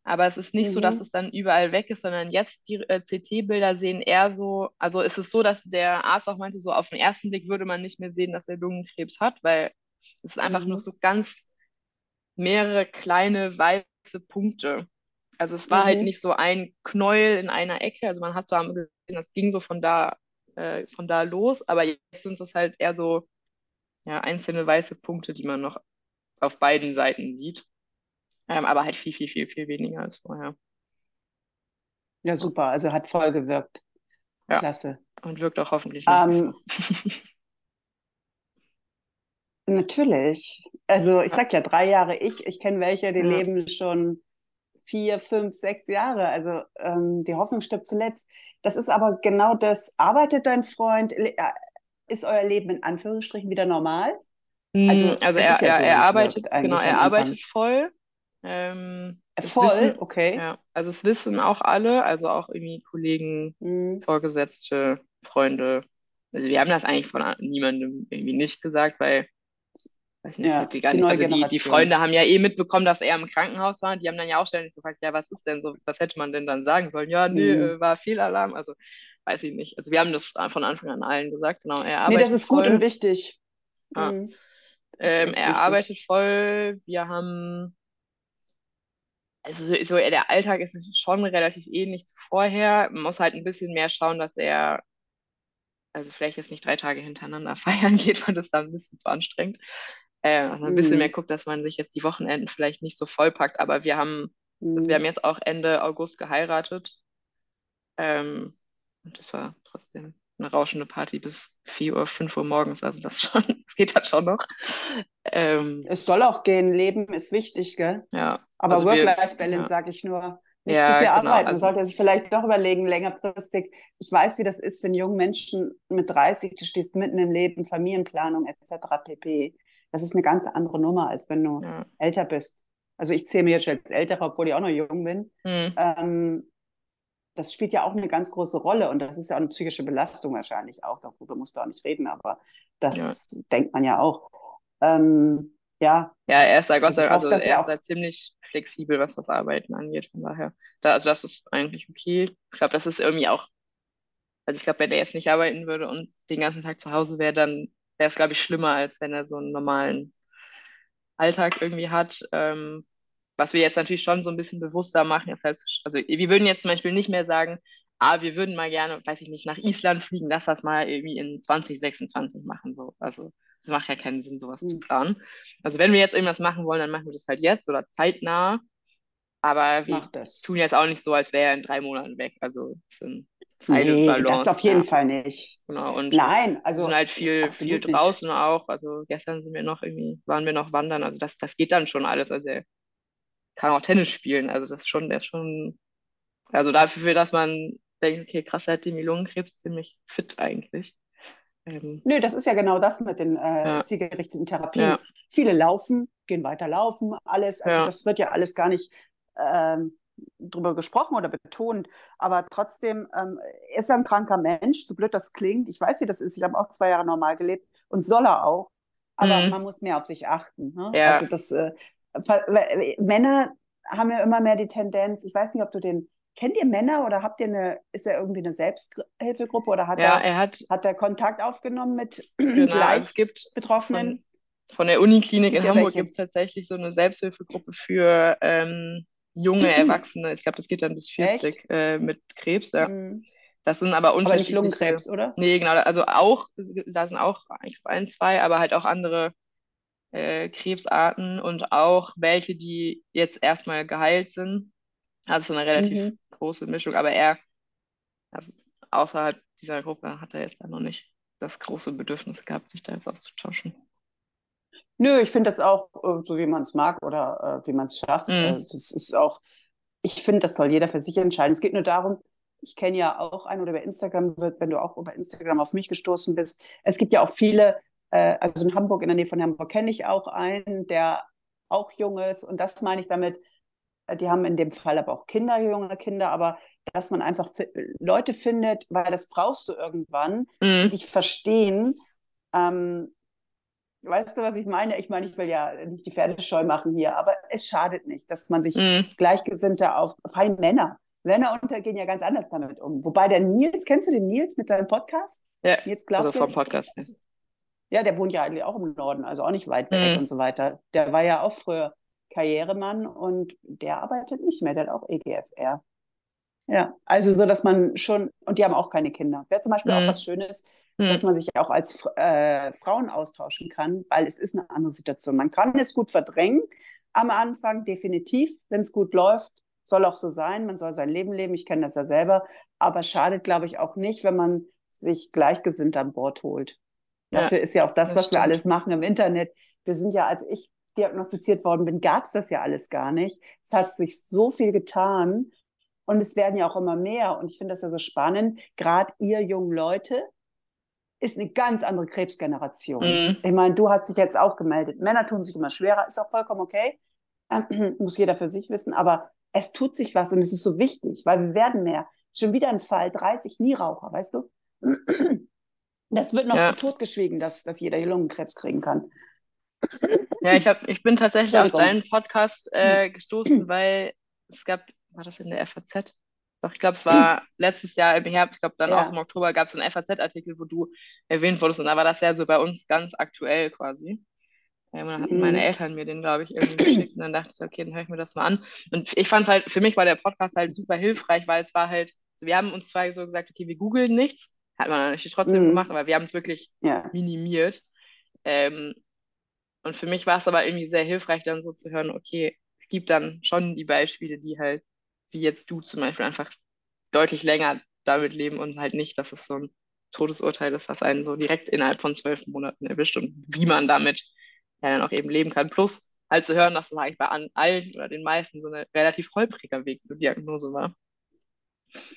Aber es ist nicht so, dass Mhm. es dann überall weg ist, sondern jetzt die äh, CT-Bilder sehen eher so, also es ist so, dass der Arzt auch meinte, so auf den ersten Blick würde man nicht mehr sehen, dass er Lungenkrebs hat, weil es ist einfach nur Mhm. so ganz mehrere kleine weiße Punkte. Also es war halt Mhm. nicht so ein Knäuel in einer Ecke, also man hat zwar gesehen, das ging so von da, äh, von da los, aber jetzt sind es halt eher so ja, einzelne weiße Punkte, die man noch auf beiden Seiten sieht. Ähm, aber halt viel, viel, viel, viel weniger als vorher. Ja, super, also hat voll gewirkt. Ja, Klasse. und wirkt auch hoffentlich Ähm, natürlich. Also ich sag ja, drei Jahre ich, ich kenne welche, die ja. leben schon vier, fünf, sechs Jahre. Also ähm, die Hoffnung stirbt zuletzt. Das ist aber genau das. Arbeitet dein Freund? Äh, Ist euer Leben in Anführungsstrichen wieder normal? Mm, Also Also er, ja er, so, er arbeitet, genau, er arbeitet voll. Ähm, Äh, Voll, wissen, okay. ja, also es wissen auch alle, also auch irgendwie Kollegen, Hm. Vorgesetzte, Freunde. Also wir haben das eigentlich von niemandem irgendwie nicht gesagt, weil weiß nicht, Ja, hätte gar die nicht, also die, die. Freunde haben ja eh mitbekommen, dass er im Krankenhaus war die haben dann ja auch ständig gefragt, ja, was ist denn so, was hätte man denn dann sagen sollen? Ja, nee, Hm. äh, war Fehlalarm, also weiß ich nicht. Also wir haben das von Anfang an allen gesagt, genau, er Nee, das arbeitet ist gut und voll, wichtig. ja, Hm. Ist ähm, er arbeitet voll, wir haben, also so, der Alltag ist schon relativ ähnlich zu vorher, man muss halt ein bisschen mehr schauen, dass er also vielleicht jetzt nicht drei Tage hintereinander feiern geht, weil das dann ein bisschen zu anstrengend. Äh, also ein bisschen mehr guckt, dass man sich jetzt die Wochenenden vielleicht nicht so vollpackt. Aber wir haben, also wir haben Hm. jetzt auch Ende August geheiratet. Ähm, und das war trotzdem eine rauschende Party bis 4 Uhr, 5 Uhr morgens. Also das schon, das geht halt schon noch. Ähm, Es soll auch gehen. Leben ist wichtig, gell? ja, Aber also Work-Life-Balance, ja, sage ich nur. Nicht zu ja, viel genau. arbeiten. Also sollte sich vielleicht doch überlegen, längerfristig. Ich weiß, wie das ist für einen jungen Menschen mit 30, du stehst mitten im Leben, Familienplanung etc. pp. Das ist eine ganz andere Nummer, als wenn du ja. älter bist. Also ich zähle mir jetzt als älter, obwohl ich auch noch jung bin. Hm, Ähm, das spielt ja auch eine ganz große Rolle und das ist ja auch eine psychische Belastung wahrscheinlich auch. Darüber musst du auch nicht reden, aber ja. das denkt man ja auch. Ähm, ja, Ja, er ist da Gott also sei Dank, also er ist auch. ziemlich flexibel, was das Arbeiten angeht. Von daher, da, also das ist eigentlich okay. Ich glaube, das ist irgendwie auch, also ich glaube, wenn er jetzt nicht arbeiten würde und den ganzen Tag zu Hause wäre, dann wäre es, glaube ich, schlimmer, als wenn er so einen normalen Alltag irgendwie hat. Ähm, was wir jetzt natürlich schon so ein bisschen bewusster machen, ist halt, also wir würden jetzt zum Beispiel nicht mehr sagen, ah, wir würden mal gerne, weiß ich nicht, nach Island fliegen, lass das mal irgendwie in 2026 machen. So. Also das macht ja keinen Sinn, sowas zu Hm, planen. Also wenn wir jetzt irgendwas machen wollen, dann machen wir das halt jetzt oder zeitnah. Aber wir das. tun jetzt auch nicht so, als wäre er in drei Monaten weg. Also es sind Nee, das Balance, auf jeden ja. Fall nicht. Genau, und Nein, wir sind also halt viel, viel absolut nicht. draußen auch. Also gestern sind wir noch irgendwie, waren wir noch wandern. Also das, das geht dann schon alles. Also er kann auch Tennis spielen. Also das ist schon, der ist schon, also dafür, dass man denkt, okay, krass, er hat den Lungenkrebs ziemlich fit eigentlich. Ähm, Nö, das ist ja genau das mit den äh, ja, zielgerichteten Therapien. ja, Viele laufen, gehen weiter laufen, alles. Also ja, das wird ja alles gar nicht ähm, drüber gesprochen oder betont. Aber trotzdem ähm, ist er ein kranker Mensch, so blöd das klingt. Ich weiß, wie das ist. Ich habe auch zwei Jahre normal gelebt und soll er auch. aber Mhm. man muss mehr auf sich achten. Ne? Also das äh, Männer haben ja immer mehr die Tendenz, ich weiß nicht, ob du den, kennt ihr Männer oder habt ihr eine, ist er irgendwie eine Selbsthilfegruppe oder hat Ja, er, er hat, hat er Kontakt aufgenommen mit genau, also gleich es gibt Betroffenen? von, von der Uniklinik in Hamburg gibt es tatsächlich so eine Selbsthilfegruppe für ähm, junge Erwachsene. Ich glaube, das geht dann bis 40 äh, mit Krebs. Ja. Mhm. Das sind aber Aber nicht unterschiedliche. Lungenkrebs, oder? Nee, genau. Also auch, da sind auch eigentlich ein, zwei, aber halt auch andere äh, Krebsarten und auch welche, die jetzt erstmal geheilt sind. Also so eine relativ Mhm. große Mischung, aber er, also außerhalb dieser Gruppe hat er jetzt dann noch nicht das große Bedürfnis gehabt, sich da jetzt auszutauschen. Nö, ich finde das auch äh, so, wie man es mag oder äh, wie man es schafft. Mhm. Äh, das ist auch, ich finde, das soll jeder für sich entscheiden. Es geht nur darum, ich kenne ja auch einen oder bei Instagram wird, wenn du auch über Instagram auf mich gestoßen bist. Es gibt ja auch viele, äh, also in Hamburg, in der Nähe von Hamburg kenne ich auch einen, der auch jung ist. Und das meine ich damit, die haben in dem Fall aber auch Kinder, junge Kinder, aber dass man einfach Leute findet, weil das brauchst du irgendwann, die Mhm. dich verstehen. Ähm, weißt du, was ich meine? Ich meine, ich will ja nicht die Pferde scheu machen hier, aber es schadet nicht, dass man sich Mhm. Gleichgesinnte auf, vor allem Männer. Männer untergehen ja ganz anders damit um. Wobei der Nils, kennst du den Nils mit seinem Podcast? Ja, Nils also vom Podcast. Ja. Ja, der wohnt ja eigentlich auch im Norden, also auch nicht weit weg Mhm. und so weiter. Der war ja auch früher Karrieremann und der arbeitet nicht mehr, der hat auch EGFR. Ja, also so, dass man schon, und die haben auch keine Kinder. Wäre zum Beispiel auch Mhm. was Schönes, dass Mhm. man sich auch als äh, Frauen austauschen kann, weil es ist eine andere Situation. Man kann es gut verdrängen am Anfang, definitiv, wenn es gut läuft. Soll auch so sein, man soll sein Leben leben, ich kenne das ja selber, aber schadet, glaube ich, auch nicht, wenn man sich Gleichgesinnt an Bord holt. Ja, Dafür ist ja auch das, das was wir stimmt. alles machen im Internet. Wir sind ja, als ich diagnostiziert worden bin, gab es das ja alles gar nicht. Es hat sich so viel getan und es werden ja auch immer mehr. Und ich finde das ja so spannend. Gerade ihr jungen Leute ist eine ganz andere Krebsgeneration. Mhm. Ich meine, du hast dich jetzt auch gemeldet. Männer tun sich immer schwerer, ist auch vollkommen okay. Ähm, Muss jeder für sich wissen. Aber es tut sich was und es ist so wichtig, weil wir werden mehr. Schon wieder ein Fall, 30 Nieraucher, weißt du? Das wird noch Ja. zu totgeschwiegen, dass, dass jeder hier Lungenkrebs kriegen kann. Ja, ich hab, ich bin tatsächlich auf deinen Podcast äh, gestoßen, weil es gab, war das in der FAZ? Doch, ich glaube, es war letztes Jahr im Herbst, ich glaube dann Ja. auch im Oktober gab es so einen FAZ-Artikel, wo du erwähnt wurdest und da war das ja so bei uns ganz aktuell quasi. Ähm, und dann hatten meine Mhm. Eltern mir den, glaube ich, irgendwie geschickt und dann dachte ich, okay, dann höre ich mir das mal an. Und ich fand halt, für mich war der Podcast halt super hilfreich, weil es war halt, so, wir haben uns zwar so gesagt, okay, wir googeln nichts, hat man natürlich trotzdem Mhm. gemacht, aber wir haben es wirklich Ja. minimiert. Ähm, und für mich war es aber irgendwie sehr hilfreich, dann so zu hören, okay, es gibt dann schon die Beispiele, die halt, wie jetzt du zum Beispiel, einfach deutlich länger damit leben und halt nicht, dass es so ein Todesurteil ist, was einen so direkt innerhalb von zwölf Monaten erwischt und wie man damit ja dann auch eben leben kann. Plus halt zu hören, dass es eigentlich bei allen oder den meisten so ein relativ holpriger Weg zur Diagnose war.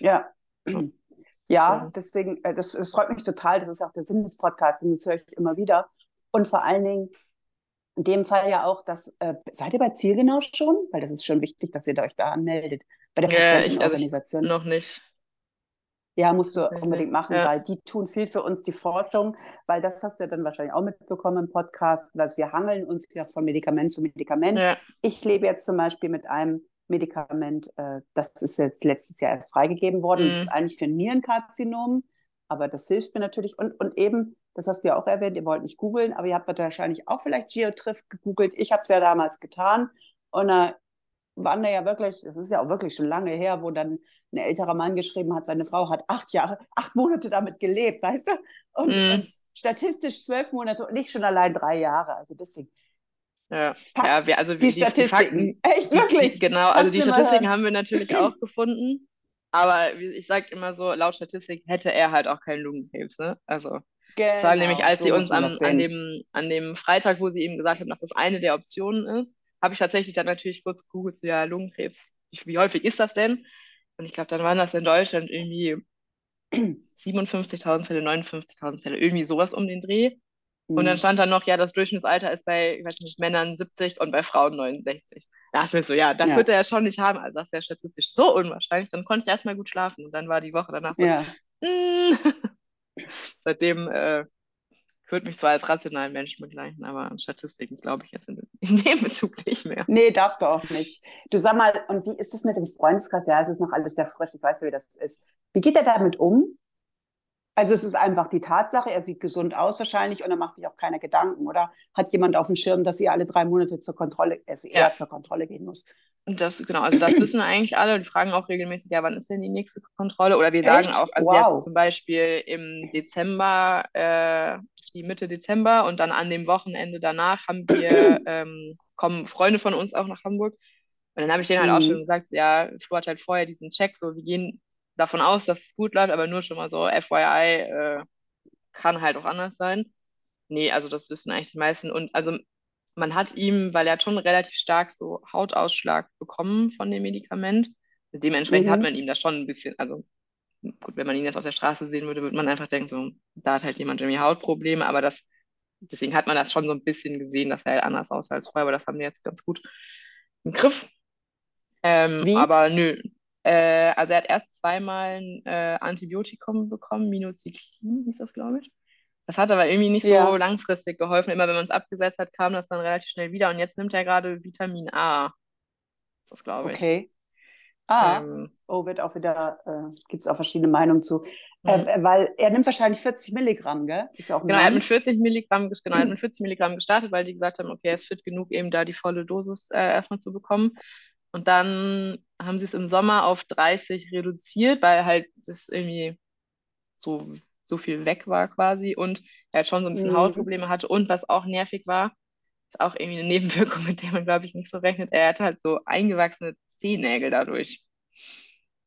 Ja. Ja. Ja, deswegen, äh, das, das freut mich total. Das ist auch der Sinn des Podcasts und das höre ich immer wieder. Und vor allen Dingen in dem Fall ja auch, dass, äh, seid ihr bei Zielgenau schon? Weil das ist schon wichtig, dass ihr euch da anmeldet. Bei der Ja, also Patientenorganisation. Noch nicht. Ja, musst du unbedingt machen, ja. weil die tun viel für uns, die Forschung, weil das hast du ja dann wahrscheinlich auch mitbekommen im Podcast, weil wir hangeln uns ja von Medikament zu Medikament. Ja. Ich lebe jetzt zum Beispiel mit einem Medikament, äh, das ist jetzt letztes Jahr erst freigegeben worden. Das Mhm. ist eigentlich für Nierenkarzinom, aber das hilft mir natürlich. Und, und eben, das hast du ja auch erwähnt, ihr wollt nicht googeln, aber ihr habt wahrscheinlich auch vielleicht Geotriff gegoogelt. Ich habe es ja damals getan. Und da waren da ja wirklich, das ist ja auch wirklich schon lange her, wo dann ein älterer Mann geschrieben hat, seine Frau hat acht Jahre, acht Monate damit gelebt, weißt du? Und, und statistisch zwölf Monate und nicht schon allein drei Jahre. Also deswegen, Ja, ja wir, also die, die, Statistiken. Fakten, Echt, die, wirklich. Die, genau, also die Kannst du mal Statistiken haben wir natürlich auch gefunden, aber ich sage immer so, laut Statistik hätte er halt auch keinen Lungenkrebs, ne? Also das war Genau, nämlich, als so sie uns am, an dem, an dem Freitag, wo sie eben gesagt haben, dass das eine der Optionen ist, habe ich tatsächlich dann natürlich kurz gegoogelt, so ja, Lungenkrebs, wie, häufig ist das denn? Und ich glaube, dann waren das in Deutschland irgendwie 57.000 Fälle, 59.000 Fälle, irgendwie sowas um den Dreh. Und dann Mhm. stand da noch, ja, das Durchschnittsalter ist bei, ich weiß nicht, Männern 70 und bei Frauen 69. Da dachte ich mir so, ja, das Ja. wird er ja schon nicht haben. Also das ist ja statistisch so unwahrscheinlich. Dann konnte ich erstmal gut schlafen. Und dann war die Woche danach so, Ja, mm. Seitdem äh, würde mich zwar als rationalen Menschen begleichen, aber an Statistiken glaube ich jetzt in, in, dem Bezug nicht mehr. Nee, darfst du auch nicht. Du sag mal, und wie ist das mit dem Freundeskreis? Ja, es ist noch alles sehr frisch, ich weiß ja, wie das ist. Wie geht er damit um? Also es ist einfach die Tatsache, er sieht gesund aus wahrscheinlich und er macht sich auch keine Gedanken, oder? Hat jemand auf dem Schirm, dass sie alle drei Monate zur Kontrolle, also ja. zur Kontrolle gehen muss? Das, genau, also das wissen eigentlich alle. Die fragen auch regelmäßig, ja, wann ist denn die nächste Kontrolle? Oder wir sagen auch, also wow. jetzt zum Beispiel im Dezember, äh, die Mitte Dezember und dann an dem Wochenende danach haben wir, ähm, kommen Freunde von uns auch nach Hamburg. Und dann habe ich denen halt mhm. auch schon gesagt, ja, Flo hat halt vorher diesen Check, so wir gehen davon aus, dass es gut läuft, aber nur schon mal so FYI, äh, kann halt auch anders sein. Nee, also das wissen eigentlich die meisten. Und also man hat ihm, weil er hat schon relativ stark so Hautausschlag bekommen von dem Medikament. Dementsprechend mhm. hat man ihm das schon ein bisschen, also gut, wenn man ihn jetzt auf der Straße sehen würde, würde man einfach denken, so, da hat halt jemand irgendwie Hautprobleme, aber das, deswegen hat man das schon so ein bisschen gesehen, dass er halt anders aussah als vorher, aber das haben wir jetzt ganz gut im Griff. Ähm, Wie? Aber nö. Äh, also er hat erst zweimal ein äh, Antibiotikum bekommen, Minocyclin hieß das, glaube ich. Das hat aber irgendwie nicht ja. so langfristig geholfen. Immer wenn man es abgesetzt hat, kam das dann relativ schnell wieder. Und jetzt nimmt er gerade Vitamin A. Das ist das, glaube ich. Okay. Ah, ähm, oh, wird auch wieder, äh, gibt es auch verschiedene Meinungen zu. Äh, mhm. weil er nimmt wahrscheinlich 40 Milligramm, gell? Ist ja auch genau, er hat mit 40 Milligramm, genau, er hat mit 40 Milligramm gestartet, weil die gesagt haben, okay, er ist fit genug, eben da die volle Dosis äh, erstmal zu bekommen. Und dann haben sie es im Sommer auf 30 reduziert, weil halt das irgendwie so so viel weg war quasi und er hat schon so ein bisschen mhm. Hautprobleme hatte und was auch nervig war, ist auch irgendwie eine Nebenwirkung, mit der man, glaube ich, nicht so rechnet. Er hatte halt so eingewachsene Zehennägel dadurch.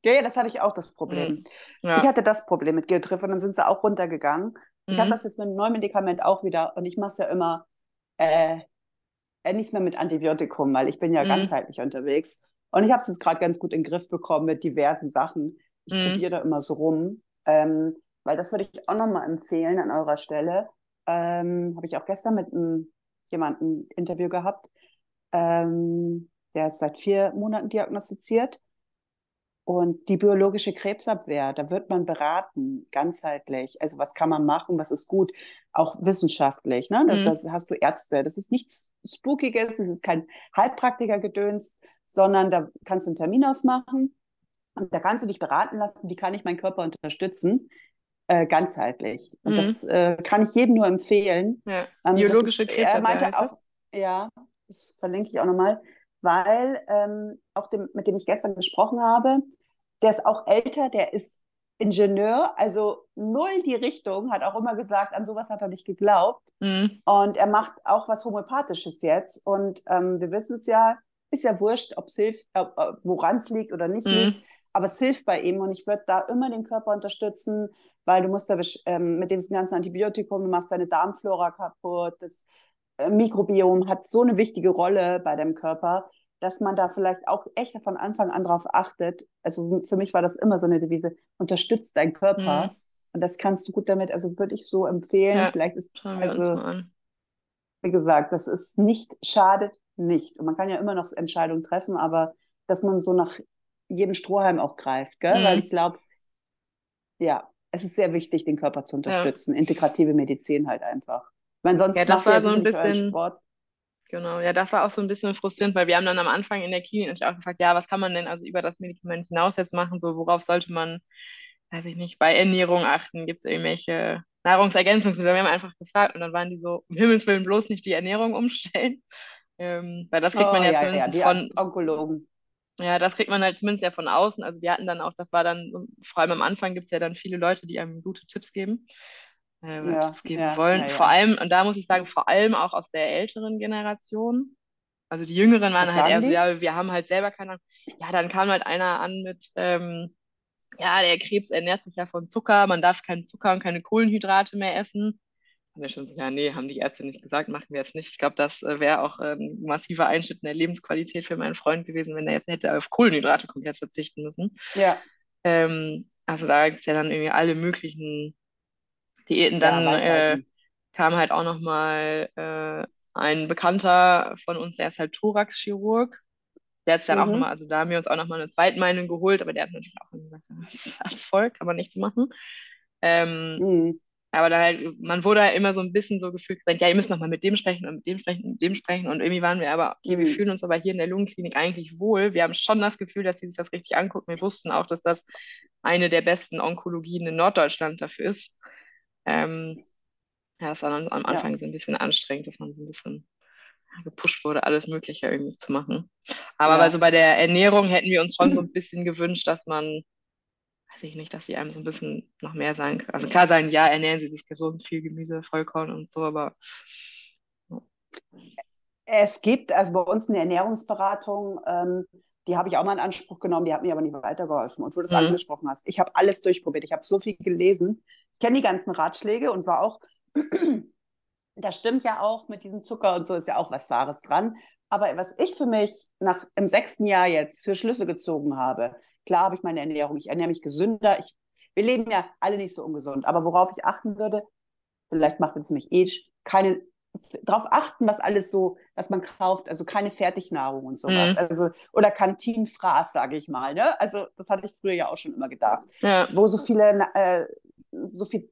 Ja, ja, das hatte ich auch das Problem. Mhm. Ja. Ich hatte das Problem mit Geotriff und dann sind sie auch runtergegangen. Mhm. Ich habe das jetzt mit einem neuen Medikament auch wieder und ich mache es ja immer äh, äh, nichts mehr mit Antibiotikum, weil ich bin ja mhm. ganzheitlich unterwegs. Und ich habe es jetzt gerade ganz gut in den Griff bekommen mit diversen Sachen. Ich mhm. probiere da immer so rum. Ähm, weil das würde ich auch nochmal empfehlen an eurer Stelle. Ähm, Habe ich auch gestern mit einem, jemandem ein Interview gehabt. Ähm, der ist seit vier Monaten diagnostiziert. Und die biologische Krebsabwehr, da wird man beraten, ganzheitlich. Also was kann man machen, was ist gut, auch wissenschaftlich. Ne? Mhm. Das, hast du Ärzte. Das ist nichts Spookiges, das ist kein Heilpraktiker-Gedöns, sondern da kannst du einen Termin ausmachen und da kannst du dich beraten lassen, wie kann ich meinen Körper unterstützen äh, ganzheitlich. Und mhm. das äh, kann ich jedem nur empfehlen. Ja. Ähm, Biologische Krebs. Er meinte auch, ja, das verlinke ich auch nochmal, weil ähm, auch dem, mit dem ich gestern gesprochen habe, der ist auch älter, der ist Ingenieur, also null die Richtung, hat auch immer gesagt, an sowas hat er nicht geglaubt. Mhm. Und er macht auch was Homöopathisches jetzt. Und ähm, wir wissen es ja, ist ja wurscht, ob es hilft, äh, woran es liegt oder nicht mhm. liegt. Aber es hilft bei ihm und ich würde da immer den Körper unterstützen, weil du musst da ähm, mit dem ganzen Antibiotikum, du machst deine Darmflora kaputt, das äh, Mikrobiom hat so eine wichtige Rolle bei deinem Körper, dass man da vielleicht auch echt von Anfang an drauf achtet. Also für mich war das immer so eine Devise, unterstützt deinen Körper. Mhm. Und das kannst du gut damit, also würde ich so empfehlen. Ja, Vielleicht ist, also, wie gesagt, das ist nicht, schadet nicht. Und man kann ja immer noch Entscheidungen treffen, aber dass man so nach jedem Strohhalm auch greift, gell? Mhm. Weil ich glaube, ja, es ist sehr wichtig, den Körper zu unterstützen. Ja. Integrative Medizin halt einfach. Weil sonst ja, das war so ein bisschen Sport. Genau, ja, das war auch so ein bisschen frustrierend, weil wir haben dann am Anfang in der Klinik auch gefragt, ja, was kann man denn also über das Medikament hinaus jetzt machen? So, worauf sollte man, weiß ich nicht, bei Ernährung achten? Gibt es irgendwelche Nahrungsergänzungsmittel? Wir haben einfach gefragt und dann waren die so, um Himmels Willen bloß nicht die Ernährung umstellen. Ähm, weil das kriegt oh, man ja, ja zumindest ja, von Onkologen. Ja, das kriegt man halt zumindest ja von außen. Also wir hatten dann auch, das war dann, vor allem am Anfang gibt es ja dann viele Leute, die einem gute Tipps geben, äh, ja, Tipps geben ja, wollen. Ja, vor allem, und da muss ich sagen, vor allem auch aus der älteren Generation. Also die Jüngeren waren Was halt eher so, ja, wir haben halt selber keine Ahnung. Ja, dann kam halt einer an mit, ähm, ja, der Krebs ernährt sich ja von Zucker, man darf keinen Zucker und keine Kohlenhydrate mehr essen haben wir schon so, ja, nee, haben die Ärzte nicht gesagt, machen wir jetzt nicht. Ich glaube, das äh, wäre auch äh, ein massiver Einschnitt in der Lebensqualität für meinen Freund gewesen, wenn er jetzt hätte auf Kohlenhydrate komplett verzichten müssen. Ja. Ähm, also da gibt es ja dann irgendwie alle möglichen Diäten. Dann ja, äh, kam halt auch nochmal äh, ein Bekannter von uns, der ist halt Thoraxchirurg. Der hat es dann mhm. auch nochmal, also da haben wir uns auch nochmal eine Zweitmeinung geholt, aber der hat natürlich auch gesagt, das ist alles voll, kann man nichts machen. Ähm, mhm. Aber da halt, man wurde halt immer so ein bisschen so gefühlt gesagt, ja, ihr müsst noch mal mit dem sprechen und mit dem sprechen und mit dem sprechen. Und irgendwie waren wir aber, okay, wir mhm. fühlen uns aber hier in der Lungenklinik eigentlich wohl. Wir haben schon das Gefühl, dass sie sich das richtig angucken. Wir wussten auch, dass das eine der besten Onkologien in Norddeutschland dafür ist. Ähm, ja, es war dann am Anfang ja. so ein bisschen anstrengend, dass man so ein bisschen gepusht wurde, alles Mögliche irgendwie zu machen. Aber ja. also bei der Ernährung hätten wir uns schon so ein bisschen gewünscht, dass man weiß ich nicht, dass sie einem so ein bisschen noch mehr sagen können. Also klar sagen, ja, ernähren sie sich gesund, viel Gemüse, Vollkorn und so, aber. Es gibt also bei uns eine Ernährungsberatung, ähm, die habe ich auch mal in Anspruch genommen, die hat mir aber nicht weitergeholfen. Und wo du das mhm. angesprochen hast, ich habe alles durchprobiert, ich habe so viel gelesen. Ich kenne die ganzen Ratschläge und war auch, das stimmt ja auch mit diesem Zucker und so ist ja auch was Wahres dran. Aber was ich für mich nach im sechsten Jahr jetzt für Schlüsse gezogen habe, Klar habe ich meine Ernährung, ich ernähre mich gesünder. Ich, wir leben ja alle nicht so ungesund, aber worauf ich achten würde, vielleicht macht es mich eh keine darauf achten, was alles so, was man kauft, also keine Fertignahrung und sowas, mhm. also oder Kantinenfraß, sage ich mal, ne? Also das hatte ich früher ja auch schon immer gedacht, ja. wo so viele, äh, so viel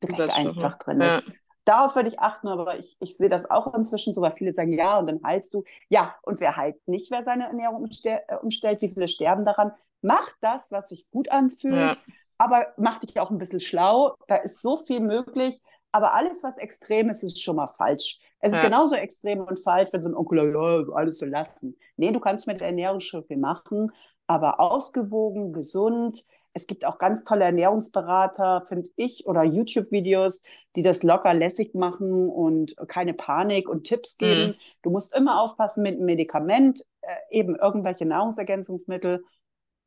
Dreck einfach drin ja. ist. Darauf würde ich achten, aber ich, ich sehe das auch inzwischen so, weil viele sagen, ja, und dann heilst du. Ja, und wer heilt nicht, wer seine Ernährung äh, umstellt? Wie viele sterben daran? Mach das, was sich gut anfühlt, ja. aber mach dich auch ein bisschen schlau. Da ist so viel möglich. Aber alles, was extrem ist, ist schon mal falsch. Es ja. ist genauso extrem und falsch, wenn so ein Onkel ja, alles so lassen. Nee, du kannst mit der Ernährung schon viel machen, aber ausgewogen, gesund, es gibt auch ganz tolle Ernährungsberater, finde ich, oder YouTube-Videos, die das locker lässig machen und keine Panik und Tipps mhm. geben. Mhm. Du musst immer aufpassen mit einem Medikament, äh, eben irgendwelche Nahrungsergänzungsmittel.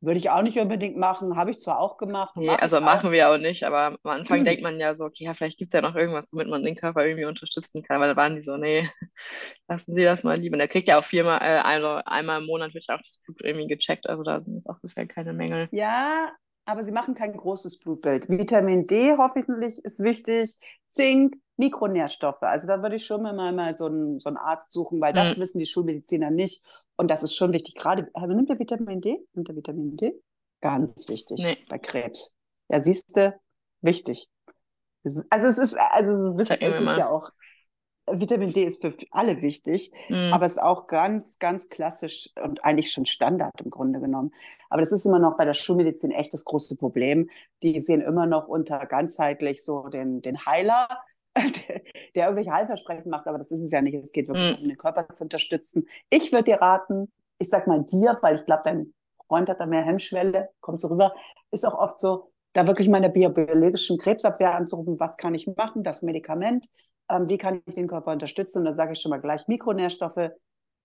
Würde ich auch nicht unbedingt machen, habe ich zwar auch gemacht. Nee, also machen wir auch nicht, aber am Anfang mhm. denkt man ja so, okay, ja, vielleicht gibt es ja noch irgendwas, womit man den Körper irgendwie unterstützen kann, weil da waren die so, nee, lassen Sie das mal lieber. Und der kriegt ja auch viermal, äh, also einmal im Monat wird ja auch das Blut irgendwie gecheckt, also da sind jetzt auch bisher keine Mängel. Ja, aber sie machen kein großes Blutbild. Vitamin D hoffentlich ist wichtig, Zink, Mikronährstoffe. Also da würde ich schon mal, mal so, einen, so einen Arzt suchen, weil das mhm. wissen die Schulmediziner nicht. Und das ist schon wichtig. Gerade, nimmt der Vitamin D? Nimmt der Vitamin D? Ganz wichtig nee. bei Krebs. Ja, siehst du, wichtig. Also es ist, also es ist ja auch Vitamin D ist für alle wichtig, mhm. aber es ist auch ganz, ganz klassisch und eigentlich schon Standard im Grunde genommen. Aber das ist immer noch bei der Schulmedizin echt das große Problem. Die sehen immer noch unter ganzheitlich so den, den Heiler, der, der irgendwelche Heilversprechen macht, aber das ist es ja nicht. Es geht wirklich mhm. um den Körper zu unterstützen. Ich würde dir raten, ich sag mal dir, weil ich glaube, dein Freund hat da mehr Hemmschwelle, kommt so rüber, ist auch oft so, da wirklich meine biologischen Krebsabwehr anzurufen, was kann ich machen, das Medikament, ähm, wie kann ich den Körper unterstützen? Und da sage ich schon mal gleich, Mikronährstoffe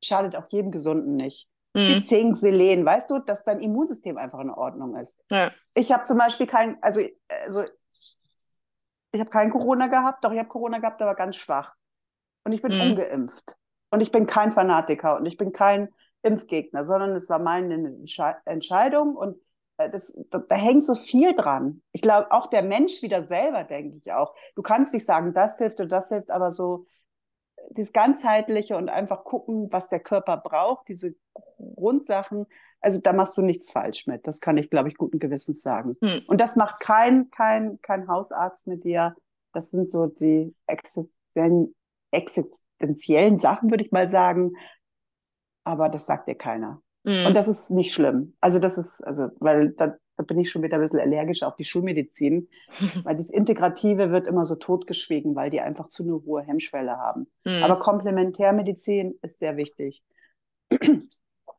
schadet auch jedem Gesunden nicht. Mhm. Zink, Selen, weißt du, dass dein Immunsystem einfach in Ordnung ist. Ja. Ich habe zum Beispiel kein, also, also ich habe kein Corona gehabt, doch ich habe Corona gehabt, aber ganz schwach. Und ich bin mhm. ungeimpft. Und ich bin kein Fanatiker und ich bin kein Impfgegner, sondern es war meine Entsche Entscheidung und das, da, da, hängt so viel dran. Ich glaube, auch der Mensch wieder selber, denke ich auch. Du kannst nicht sagen, das hilft oder das hilft, aber so dieses ganzheitliche und einfach gucken, was der Körper braucht, diese Grundsachen, also da machst du nichts falsch mit. Das kann ich, glaube ich, guten Gewissens sagen. Hm. Und das macht kein, kein, kein Hausarzt mit dir. Das sind so die existenziellen, existenziellen Sachen, würde ich mal sagen. Aber das sagt dir keiner. Mhm. Und das ist nicht schlimm. Also das ist, also, weil da, da bin ich schon wieder ein bisschen allergisch auf die Schulmedizin, weil das Integrative wird immer so totgeschwiegen, weil die einfach zu eine hohe Hemmschwelle haben. Mhm. Aber Komplementärmedizin ist sehr wichtig.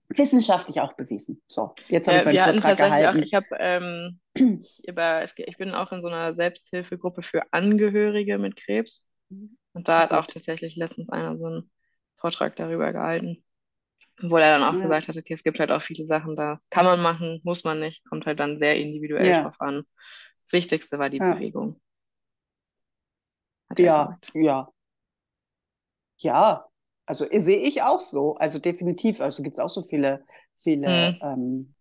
Wissenschaftlich auch bewiesen. So, jetzt habe ich meinen Vortrag gehalten. Auch, ich, hab, ähm, über, ich bin auch in so einer Selbsthilfegruppe für Angehörige mit Krebs. Und da hat auch tatsächlich letztens einer so einen Vortrag darüber gehalten. Obwohl er dann auch ja. gesagt hat, okay, es gibt halt auch viele Sachen, da kann man machen, muss man nicht, kommt halt dann sehr individuell ja. drauf an. Das Wichtigste war die ja. Bewegung. ja, ja. Ja, also sehe ich auch so. Also definitiv. Also gibt es auch so viele, viele mhm. ähm,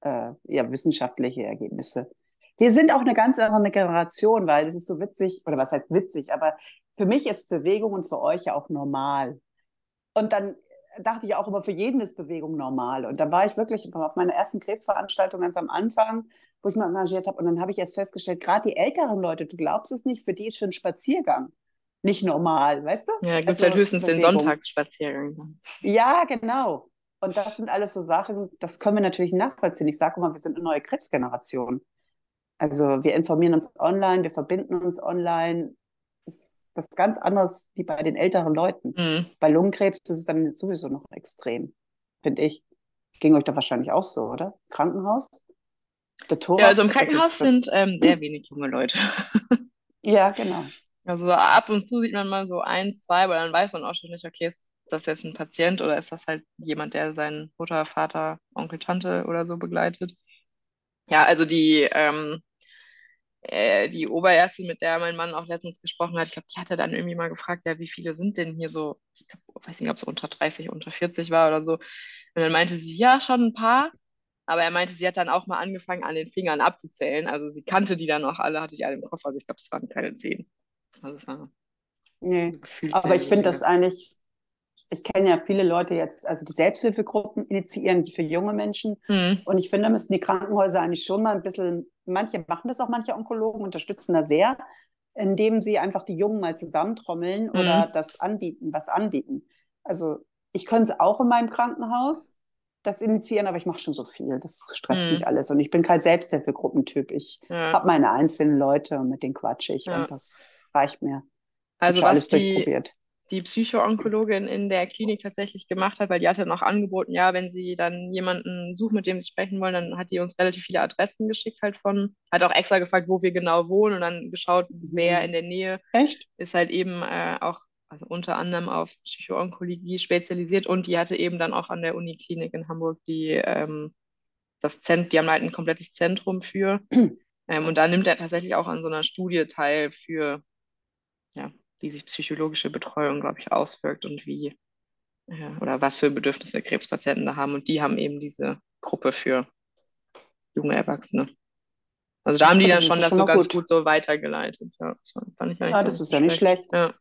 äh, ja, wissenschaftliche Ergebnisse. Wir sind auch eine ganz andere Generation, weil das ist so witzig, oder was heißt witzig, aber für mich ist Bewegung und für euch ja auch normal. Und dann dachte ich auch immer, für jeden ist Bewegung normal. Und da war ich wirklich auf meiner ersten Krebsveranstaltung ganz am Anfang, wo ich mal engagiert habe. Und dann habe ich erst festgestellt, gerade die älteren Leute, du glaubst es nicht, für die ist schon Spaziergang nicht normal, weißt du? Ja, gibt es also, halt höchstens Bewegung. den Sonntagsspaziergang. Ja, genau. Und das sind alles so Sachen, das können wir natürlich nachvollziehen. Ich sage immer, wir sind eine neue Krebsgeneration. Also wir informieren uns online, wir verbinden uns online. Das ist was ganz anderes wie bei den älteren Leuten. Mhm. Bei Lungenkrebs ist es dann sowieso noch extrem, finde ich. Ging euch da wahrscheinlich auch so, oder? Krankenhaus? Der Thorax, ja, also im Krankenhaus sind ähm, sehr wenig junge Leute. ja, genau. Also ab und zu sieht man mal so ein, zwei, aber dann weiß man auch schon nicht, okay, ist das jetzt ein Patient oder ist das halt jemand, der seinen Mutter, Vater, Onkel, Tante oder so begleitet? Ja, also die ähm, äh, die Oberärztin, mit der mein Mann auch letztens gesprochen hat, ich glaube, die hatte dann irgendwie mal gefragt, ja, wie viele sind denn hier so, ich glaub, weiß nicht, ob es unter 30, unter 40 war oder so. Und dann meinte sie, ja, schon ein paar. Aber er meinte, sie hat dann auch mal angefangen, an den Fingern abzuzählen. Also sie kannte die dann auch alle, hatte die alle im Kopf. Also ich glaube, es waren keine zehn. Also war nee. Aber ich finde das eigentlich ich kenne ja viele Leute jetzt, also die Selbsthilfegruppen initiieren die für junge Menschen. Mhm. Und ich finde, da müssen die Krankenhäuser eigentlich schon mal ein bisschen, manche machen das auch, manche Onkologen unterstützen da sehr, indem sie einfach die Jungen mal zusammentrommeln mhm. oder das anbieten, was anbieten. Also ich könnte es auch in meinem Krankenhaus das initiieren, aber ich mache schon so viel. Das stresst mhm. mich alles. Und ich bin kein Selbsthilfegruppentyp. Ich ja. habe meine einzelnen Leute und mit denen quatsche ich ja. und das reicht mir. Also was alles die, durchprobiert die Psychoonkologin in der Klinik tatsächlich gemacht hat, weil die hatte noch angeboten, ja, wenn sie dann jemanden sucht, mit dem sie sprechen wollen, dann hat die uns relativ viele Adressen geschickt halt von, hat auch extra gefragt, wo wir genau wohnen und dann geschaut, wer in der Nähe Echt? ist halt eben äh, auch also unter anderem auf Psychoonkologie spezialisiert und die hatte eben dann auch an der Uniklinik in Hamburg die ähm, das Zent die haben halt ein komplettes Zentrum für. Ähm, und da nimmt er tatsächlich auch an so einer Studie teil für ja, wie sich psychologische Betreuung, glaube ich, auswirkt und wie oder was für Bedürfnisse Krebspatienten da haben. Und die haben eben diese Gruppe für junge Erwachsene. Also da haben die dann schon das so ganz gut. gut. so weitergeleitet. Ja, fand ich eigentlich ja das ist ja nicht schlecht. Ja.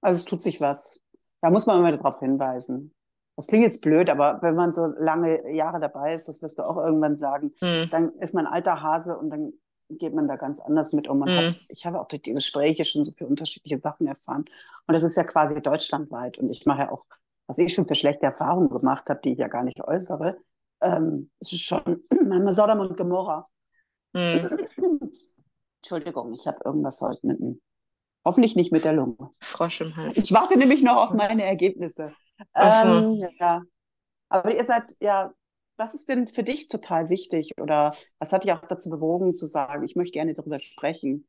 Also es tut sich was. Da muss man immer darauf hinweisen. Das klingt jetzt blöd, aber wenn man so lange Jahre dabei ist, das wirst du auch irgendwann sagen, hm. dann ist man alter Hase und dann geht man da ganz anders mit um. Mhm. hat, ich habe auch durch die Gespräche schon so viele unterschiedliche Sachen erfahren. Und das ist ja quasi deutschlandweit. Und ich mache ja auch, was ich schon für schlechte Erfahrungen gemacht habe, die ich ja gar nicht äußere, ähm, es ist schon manchmal Sodom und Gomorra. Mhm. Entschuldigung, ich habe irgendwas heute mit dem, hoffentlich nicht mit der Lunge. Frosch im Hals. Ich warte nämlich noch auf meine Ergebnisse. Ähm, ja. Aber ihr seid ja was ist denn für dich total wichtig oder was hat dich auch dazu bewogen zu sagen, ich möchte gerne darüber sprechen?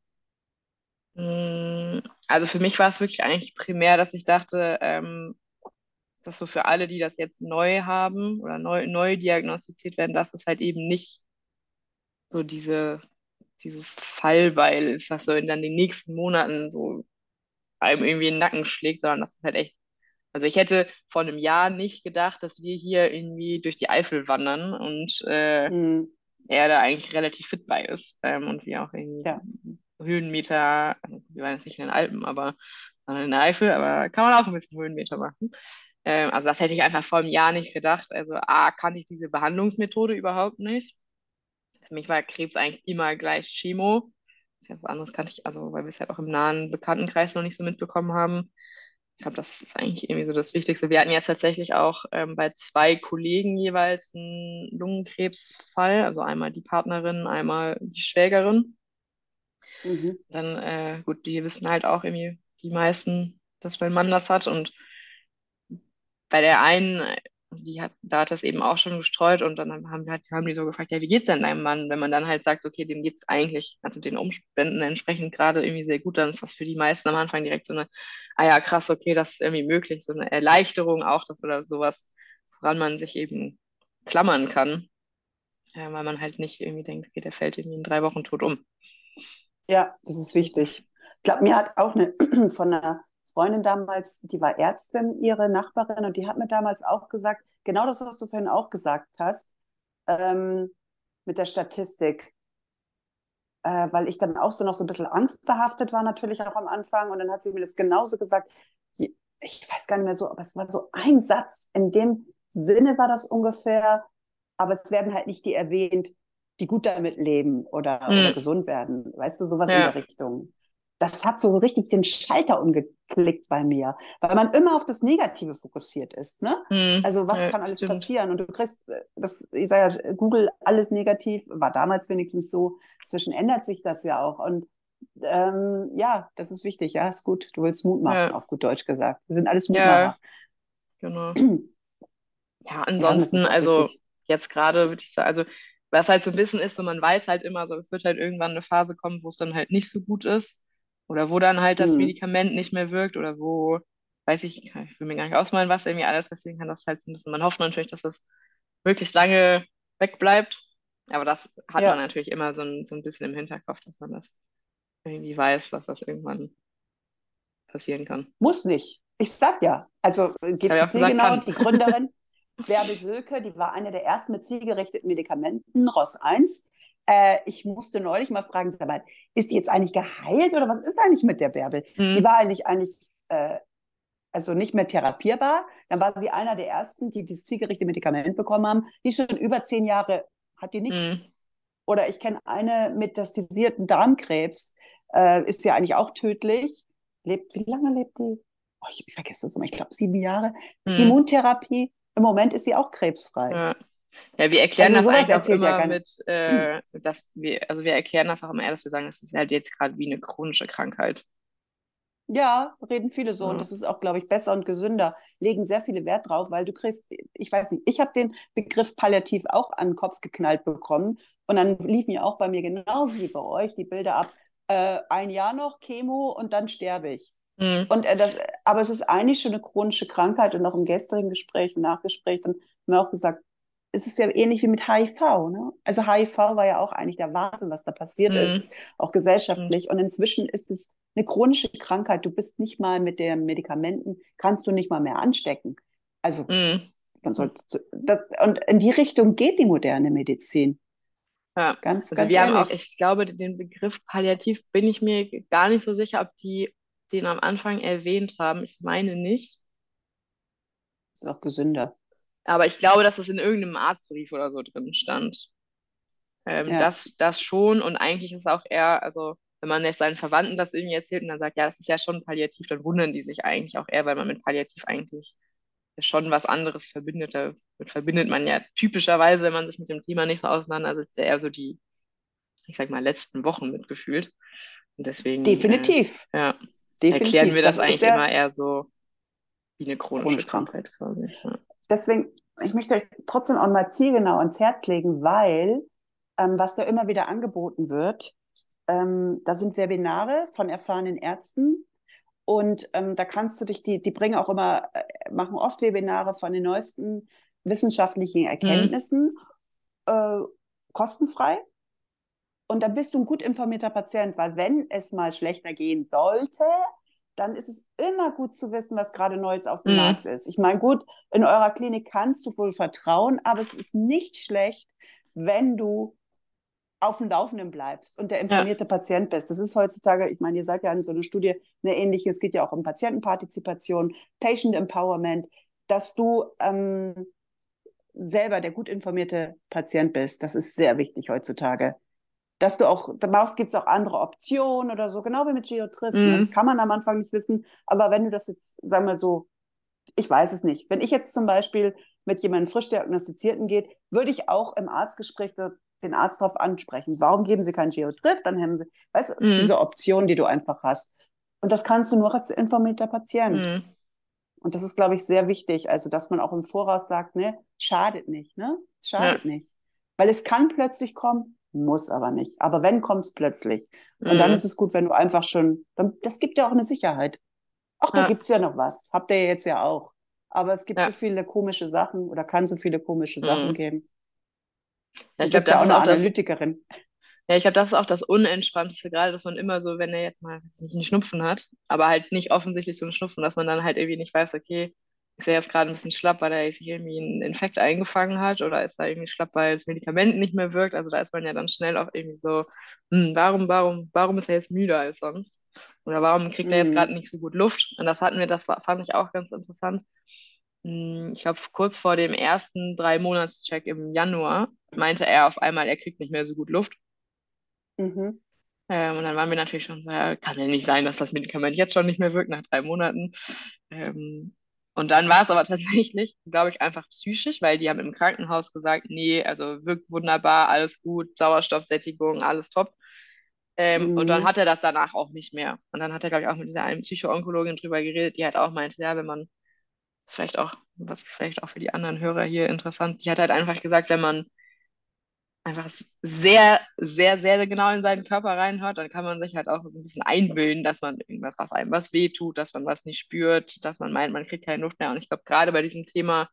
Mm, also für mich war es wirklich eigentlich primär, dass ich dachte, ähm, dass so für alle, die das jetzt neu haben oder neu, neu diagnostiziert werden, dass es halt eben nicht so diese, dieses Fallbeil ist, was so in dann den nächsten Monaten so einem irgendwie in den Nacken schlägt, sondern dass es halt echt also ich hätte vor einem Jahr nicht gedacht, dass wir hier irgendwie durch die Eifel wandern und äh, mhm. er da eigentlich relativ fit bei ist ähm, und wir auch irgendwie ja. Höhenmeter, also wir waren jetzt nicht in den Alpen, aber in der Eifel, aber kann man auch ein bisschen Höhenmeter machen. Ähm, also das hätte ich einfach vor einem Jahr nicht gedacht. Also A, kannte ich diese Behandlungsmethode überhaupt nicht. Für mich war Krebs eigentlich immer gleich Chemo. Das ist ja was anderes kannte ich, also weil wir es halt auch im nahen Bekanntenkreis noch nicht so mitbekommen haben. Ich glaube, das ist eigentlich irgendwie so das Wichtigste. Wir hatten jetzt tatsächlich auch ähm, bei zwei Kollegen jeweils einen Lungenkrebsfall, also einmal die Partnerin, einmal die Schwägerin. Mhm. Dann, äh, gut, die wissen halt auch irgendwie die meisten, dass mein Mann das hat. Und bei der einen die hat, da hat das eben auch schon gestreut und dann haben, haben die so gefragt, ja, wie geht's denn deinem Mann? Wenn man dann halt sagt, okay, dem geht's eigentlich, also den Umständen entsprechend gerade irgendwie sehr gut, dann ist das für die meisten am Anfang direkt so eine, ah ja, krass, okay, das ist irgendwie möglich, so eine Erleichterung auch, das oder sowas, woran man sich eben klammern kann, ja, weil man halt nicht irgendwie denkt, okay, der fällt irgendwie in drei Wochen tot um. Ja, das ist wichtig. Ich glaube, mir hat auch eine von einer Freundin damals, die war Ärztin, ihre Nachbarin, und die hat mir damals auch gesagt, genau das, was du vorhin auch gesagt hast, ähm, mit der Statistik. Äh, weil ich dann auch so noch so ein bisschen angstbehaftet war, natürlich auch am Anfang. Und dann hat sie mir das genauso gesagt. Ich weiß gar nicht mehr so, aber es war so ein Satz, in dem Sinne war das ungefähr, aber es werden halt nicht die erwähnt, die gut damit leben oder, mhm. oder gesund werden. Weißt du, sowas ja. in der Richtung. Das hat so richtig den Schalter umgeklickt bei mir, weil man immer auf das Negative fokussiert ist. Ne? Mhm. Also was ja, kann alles stimmt. passieren? Und du kriegst, das, ich sage ja, Google alles negativ, war damals wenigstens so. Zwischen ändert sich das ja auch. Und ähm, ja, das ist wichtig. Ja, ist gut. Du willst Mut machen, ja. auf gut Deutsch gesagt. Wir sind alles Mutmacher. Ja, genau. ja, ansonsten, ja, also wichtig. jetzt gerade würde ich sagen, also was halt so ein bisschen ist, so man weiß halt immer so, es wird halt irgendwann eine Phase kommen, wo es dann halt nicht so gut ist oder wo dann halt das mhm. Medikament nicht mehr wirkt oder wo, weiß ich, ich will mir gar nicht ausmalen, was irgendwie alles passieren kann, das halt so ein bisschen, man hofft natürlich, dass das möglichst lange wegbleibt, aber das hat ja. man natürlich immer so ein, so ein bisschen im Hinterkopf, dass man das irgendwie weiß, dass das irgendwann passieren kann. Muss nicht. Ich sag ja. Also geht zu genau, die Gründerin Bärbel Sölke, die war eine der ersten mit zielgerichteten Medikamenten, ROS 1. Äh, ich musste neulich mal fragen, sag mal, ist die jetzt eigentlich geheilt oder was ist eigentlich mit der Bärbel? Mhm. Die war eigentlich eigentlich äh, also nicht mehr therapierbar. Dann war sie einer der ersten, die dieses zielgerichtete Medikament bekommen haben. Die schon über zehn Jahre hat die nichts. Mhm. Oder ich kenne eine mit metastasierten Darmkrebs, äh, ist ja eigentlich auch tödlich. Lebt, wie lange lebt die? Oh, ich, vergesse das immer, ich glaube sieben Jahre. Mhm. Immuntherapie, im Moment ist sie auch krebsfrei. Ja. Ja, wir erklären also das eigentlich auch immer ja mit, äh, dass wir, also wir erklären das auch immer eher, dass wir sagen, das ist halt jetzt gerade wie eine chronische Krankheit. Ja, reden viele so. Ja. Und das ist auch, glaube ich, besser und gesünder. Legen sehr viele Wert drauf, weil du kriegst, ich weiß nicht, ich habe den Begriff palliativ auch an den Kopf geknallt bekommen. Und dann liefen ja auch bei mir genauso wie bei euch die Bilder ab. Äh, ein Jahr noch Chemo und dann sterbe ich. Mhm. Und äh, das, aber es ist eigentlich schon eine chronische Krankheit und auch im gestrigen Gespräch, im Nachgespräch, dann haben wir auch gesagt, es ist ja ähnlich wie mit HIV. Ne? Also HIV war ja auch eigentlich der Wahnsinn, was da passiert mhm. ist, auch gesellschaftlich. Mhm. Und inzwischen ist es eine chronische Krankheit. Du bist nicht mal mit den Medikamenten, kannst du nicht mal mehr anstecken. Also mhm. man sollte, das, und in die Richtung geht die moderne Medizin. Ja, ganz, also ganz wir ehrlich. haben auch, ich glaube, den Begriff Palliativ bin ich mir gar nicht so sicher, ob die den am Anfang erwähnt haben. Ich meine nicht. Ist auch gesünder. Aber ich glaube, dass das in irgendeinem Arztbrief oder so drin stand. Ähm, ja. das, das schon und eigentlich ist es auch eher, also wenn man jetzt seinen Verwandten das irgendwie erzählt und dann sagt, ja, das ist ja schon Palliativ, dann wundern die sich eigentlich auch eher, weil man mit Palliativ eigentlich schon was anderes verbindet. Damit verbindet man ja typischerweise, wenn man sich mit dem Thema nicht so auseinandersetzt, eher so die, ich sag mal, letzten Wochen mitgefühlt. Und deswegen. Definitiv. Äh, ja. Definitiv. Erklären wir das, das eigentlich immer eher so wie eine chronische Krankheit quasi. Ja. Deswegen, ich möchte euch trotzdem auch mal zielgenau ans Herz legen, weil ähm, was da immer wieder angeboten wird, ähm, da sind Webinare von erfahrenen Ärzten und ähm, da kannst du dich, die, die bringen auch immer, äh, machen oft Webinare von den neuesten wissenschaftlichen mhm. Erkenntnissen, mhm. äh, kostenfrei. Und dann bist du ein gut informierter Patient, weil wenn es mal schlechter gehen sollte, dann ist es immer gut zu wissen, was gerade Neues auf dem mhm. Markt ist. Ich meine, gut, in eurer Klinik kannst du wohl vertrauen, aber es ist nicht schlecht, wenn du auf dem Laufenden bleibst und der informierte ja. Patient bist. Das ist heutzutage, ich meine, ihr seid ja in so einer Studie eine ähnliche, es geht ja auch um Patientenpartizipation, Patient Empowerment, dass du ähm, selber der gut informierte Patient bist. Das ist sehr wichtig heutzutage dass du auch, da gibt es auch andere Optionen oder so, genau wie mit Geotriff. Ne? Mhm. Das kann man am Anfang nicht wissen. Aber wenn du das jetzt, sagen wir so, ich weiß es nicht. Wenn ich jetzt zum Beispiel mit jemandem frisch diagnostizierten geht, würde ich auch im Arztgespräch den Arzt darauf ansprechen. Warum geben Sie kein Geotriff? Dann haben Sie, weißt du, mhm. diese Option, die du einfach hast. Und das kannst du nur als informierter Patient. Mhm. Und das ist, glaube ich, sehr wichtig. Also, dass man auch im Voraus sagt, ne, schadet nicht, ne? Schadet ja. nicht. Weil es kann plötzlich kommen, muss aber nicht. Aber wenn, kommt es plötzlich. Und mhm. dann ist es gut, wenn du einfach schon, das gibt ja auch eine Sicherheit. Ach, da ja. gibt es ja noch was. Habt ihr jetzt ja auch. Aber es gibt ja. so viele komische Sachen oder kann so viele komische Sachen mhm. geben. Ja, ich glaube, da auch eine Analytikerin. Das, ja, ich glaube, das ist auch das Unentspannteste, gerade, dass man immer so, wenn er jetzt mal nicht einen Schnupfen hat, aber halt nicht offensichtlich so einen Schnupfen, dass man dann halt irgendwie nicht weiß, okay, ist er jetzt gerade ein bisschen schlapp, weil er sich irgendwie einen Infekt eingefangen hat oder ist er irgendwie schlapp, weil das Medikament nicht mehr wirkt. Also da ist man ja dann schnell auch irgendwie so, hm, warum, warum, warum ist er jetzt müder als sonst? Oder warum kriegt er jetzt Mhm. gerade nicht so gut Luft? Und das hatten wir, das war, fand ich auch ganz interessant. Hm, Ich glaube, kurz vor dem ersten Drei-Monats-Check im Januar meinte er auf einmal, er kriegt nicht mehr so gut Luft. Mhm. Ähm, und dann waren wir natürlich schon so, ja, kann ja nicht sein, dass das Medikament jetzt schon nicht mehr wirkt nach drei Monaten. Ähm, und dann war es aber tatsächlich, glaube ich, einfach psychisch, weil die haben im Krankenhaus gesagt, nee, also wirkt wunderbar, alles gut, Sauerstoffsättigung, alles top. Ähm, und dann Mhm. hat er das danach auch nicht mehr. Und dann hat er, glaube ich, auch mit dieser einen Psycho-Onkologin drüber geredet, die halt auch meinte, ja, wenn man, das ist vielleicht auch, was vielleicht auch für die anderen Hörer hier interessant, die hat halt einfach gesagt, wenn man einfach sehr, sehr, sehr genau in seinen Körper reinhört, dann kann man sich halt auch so ein bisschen einbilden, dass man irgendwas, dass einem was wehtut, dass man was nicht spürt, dass man meint, man kriegt keine Luft mehr. Und ich glaube, gerade bei diesem Thema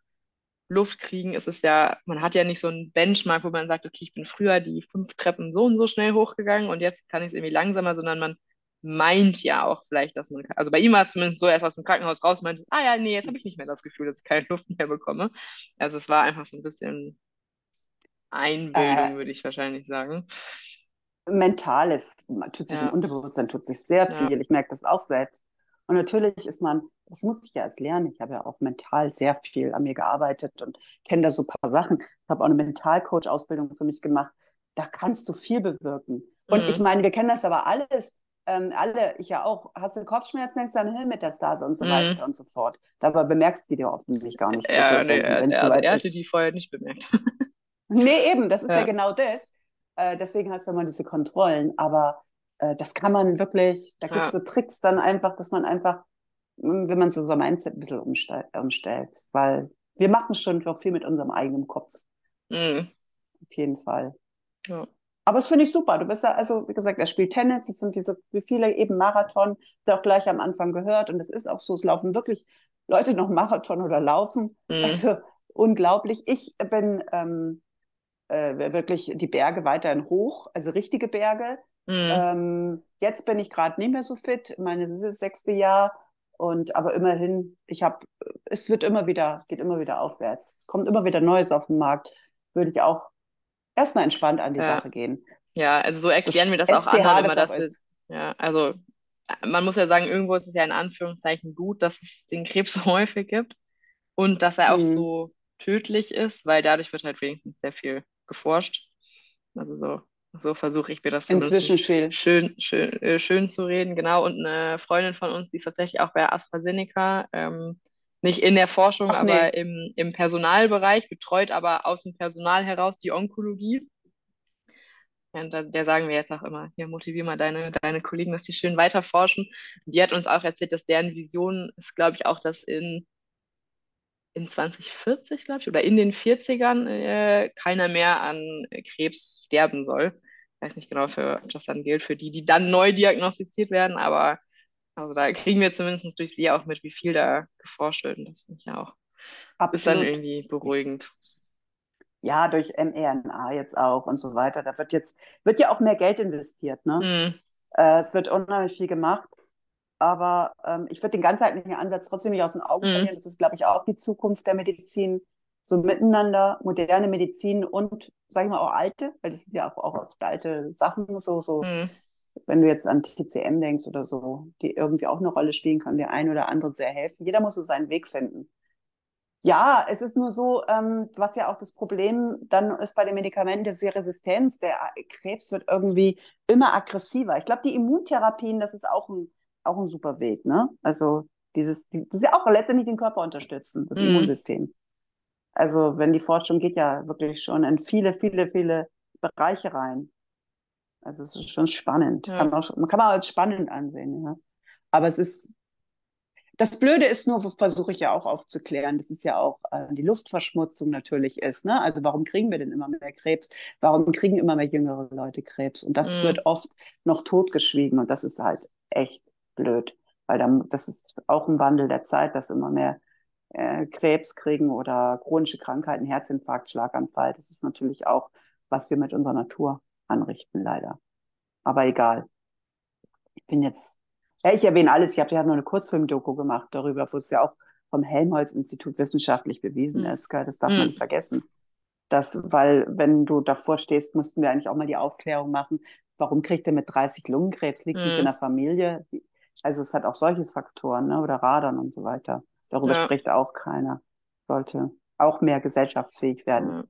Luft kriegen ist es ja, man hat ja nicht so einen Benchmark, wo man sagt, okay, ich bin früher die fünf Treppen so und so schnell hochgegangen und jetzt kann ich es irgendwie langsamer, sondern man meint ja auch vielleicht, dass man, also bei ihm war es zumindest so, erst aus dem Krankenhaus raus meinte, ah ja, nee, jetzt habe ich nicht mehr das Gefühl, dass ich keine Luft mehr bekomme. Also es war einfach so ein bisschen Einbildung, Äh, würde ich wahrscheinlich sagen. Mentales, man tut sich im Ja, Unterbewusstsein tut sich sehr ja. viel. Ich merke das auch selbst. Und natürlich ist man, das muss ich ja erst lernen. Ich habe ja auch mental sehr viel an mir gearbeitet und kenne da so ein paar Sachen. Ich habe auch eine Mentalcoach-Ausbildung für mich gemacht. Da kannst du viel bewirken. Und ich Mhm. meine, wir kennen das aber alles. Ähm, alle, ich ja auch. Hast du Kopfschmerzen, denkst du an Hirnmetastase und so Mhm. weiter und so fort. Dabei bemerkst du die dir offensichtlich gar nicht, Ja, nee, er, wenn es also er hatte die vorher nicht bemerkt. Nee, eben, das ist ja Ja. genau das. Äh, deswegen hast du immer diese Kontrollen. Aber äh, das kann man wirklich, da gibt Ja. es so Tricks dann einfach, dass man einfach, mh, wenn man so unser Mindset ein bisschen umstell umstellt. Weil wir machen schon viel mit unserem eigenen Kopf, Mhm. auf jeden Fall. Ja. Aber das finde ich super. Du bist ja, also wie gesagt, er spielt Tennis, das sind diese, wie viele eben Marathon, der auch gleich am Anfang gehört. Und es ist auch so, es laufen wirklich Leute noch Marathon oder laufen. Mhm. Also unglaublich. Ich bin ähm, äh, wirklich die Berge weiterhin hoch, also richtige Berge. Mhm. Ähm, jetzt bin ich gerade nicht mehr so fit. Meine, es ist das sechste Jahr. Und aber immerhin, ich habe, es wird immer wieder, es geht immer wieder aufwärts. Kommt immer wieder Neues auf den Markt. Würde ich auch erstmal entspannt an die Ja. Sache gehen. Ja, also so erklären wir das auch SCH anderen immer, das dass wir, ist. ja, also äh, man muss ja sagen, irgendwo ist es ja in Anführungszeichen gut, dass es den Krebs so häufig gibt und dass er auch Mhm. so tödlich ist, weil dadurch wird halt wenigstens sehr viel geforscht. Also so, so versuche ich mir das Inzwischen schön, schön, äh, schön zu reden. Genau, und eine Freundin von uns, die ist tatsächlich auch bei AstraZeneca, ähm, nicht in der Forschung, Ach aber nee. im, im Personalbereich, betreut aber aus dem Personal heraus die Onkologie. Und da, der sagen wir jetzt auch immer, hier motivier mal deine, deine Kollegen, dass die schön weiter forschen. Und die hat uns auch erzählt, dass deren Vision ist, glaube ich, auch, dass in, in 2040, glaube ich, oder in den 40ern äh, keiner mehr an Krebs sterben soll. Ich weiß nicht genau, für, ob das dann gilt für die, die dann neu diagnostiziert werden, aber also da kriegen wir zumindest durch sie auch mit, wie viel da geforscht wird. Und das finde ich ja auch, ist dann Absolut. irgendwie beruhigend. Ja, durch mRNA jetzt auch und so weiter. Da wird jetzt, wird ja auch mehr Geld investiert, ne? Mhm. Äh, es wird unheimlich viel gemacht. Aber ähm, ich würde den ganzheitlichen Ansatz trotzdem nicht aus den Augen Mhm. verlieren. Das ist, glaube ich, auch die Zukunft der Medizin. So miteinander, moderne Medizin und, sage ich mal, auch alte, weil das sind ja auch, auch oft alte Sachen, so, so, Mhm. wenn du jetzt an TCM denkst oder so, die irgendwie auch eine Rolle spielen kann, der ein oder andere sehr helfen. Jeder muss so seinen Weg finden. Ja, es ist nur so, ähm, was ja auch das Problem dann ist bei den Medikamenten, das ist die Resistenz. Der Krebs wird irgendwie immer aggressiver. Ich glaube, die Immuntherapien, das ist auch ein, auch ein super Weg, ne? Also dieses, die, das ist ja auch letztendlich den Körper unterstützen, das Mhm. Immunsystem. Also wenn die Forschung geht ja wirklich schon in viele, viele, viele Bereiche rein. Also es ist schon spannend. Ja. Kann man, auch, man kann man als spannend ansehen, ja. Aber es ist, das Blöde ist nur, versuche ich ja auch aufzuklären, das ist ja auch äh, die Luftverschmutzung natürlich ist. Ne? Also warum kriegen wir denn immer mehr Krebs? Warum kriegen immer mehr jüngere Leute Krebs? Und das Mhm. wird oft noch totgeschwiegen und das ist halt echt blöd, weil dann, das ist auch ein Wandel der Zeit, dass immer mehr äh, Krebs kriegen oder chronische Krankheiten, Herzinfarkt, Schlaganfall. Das ist natürlich auch, was wir mit unserer Natur anrichten, leider. Aber egal. Ich bin jetzt, ja, ich erwähne alles. Ich habe ja nur eine Kurzfilm-Doku gemacht darüber, wo es ja auch vom Helmholtz-Institut wissenschaftlich bewiesen Mhm. ist. Gell? Das darf man Mhm. nicht vergessen. Das, weil, wenn du davor stehst, mussten wir eigentlich auch mal die Aufklärung machen, warum kriegt er mit 30 Lungenkrebs, liegt nicht in Mhm. der Familie. Also es hat auch solche Faktoren, ne? oder Radern und so weiter. Darüber Ja. spricht auch keiner. Sollte auch mehr gesellschaftsfähig werden.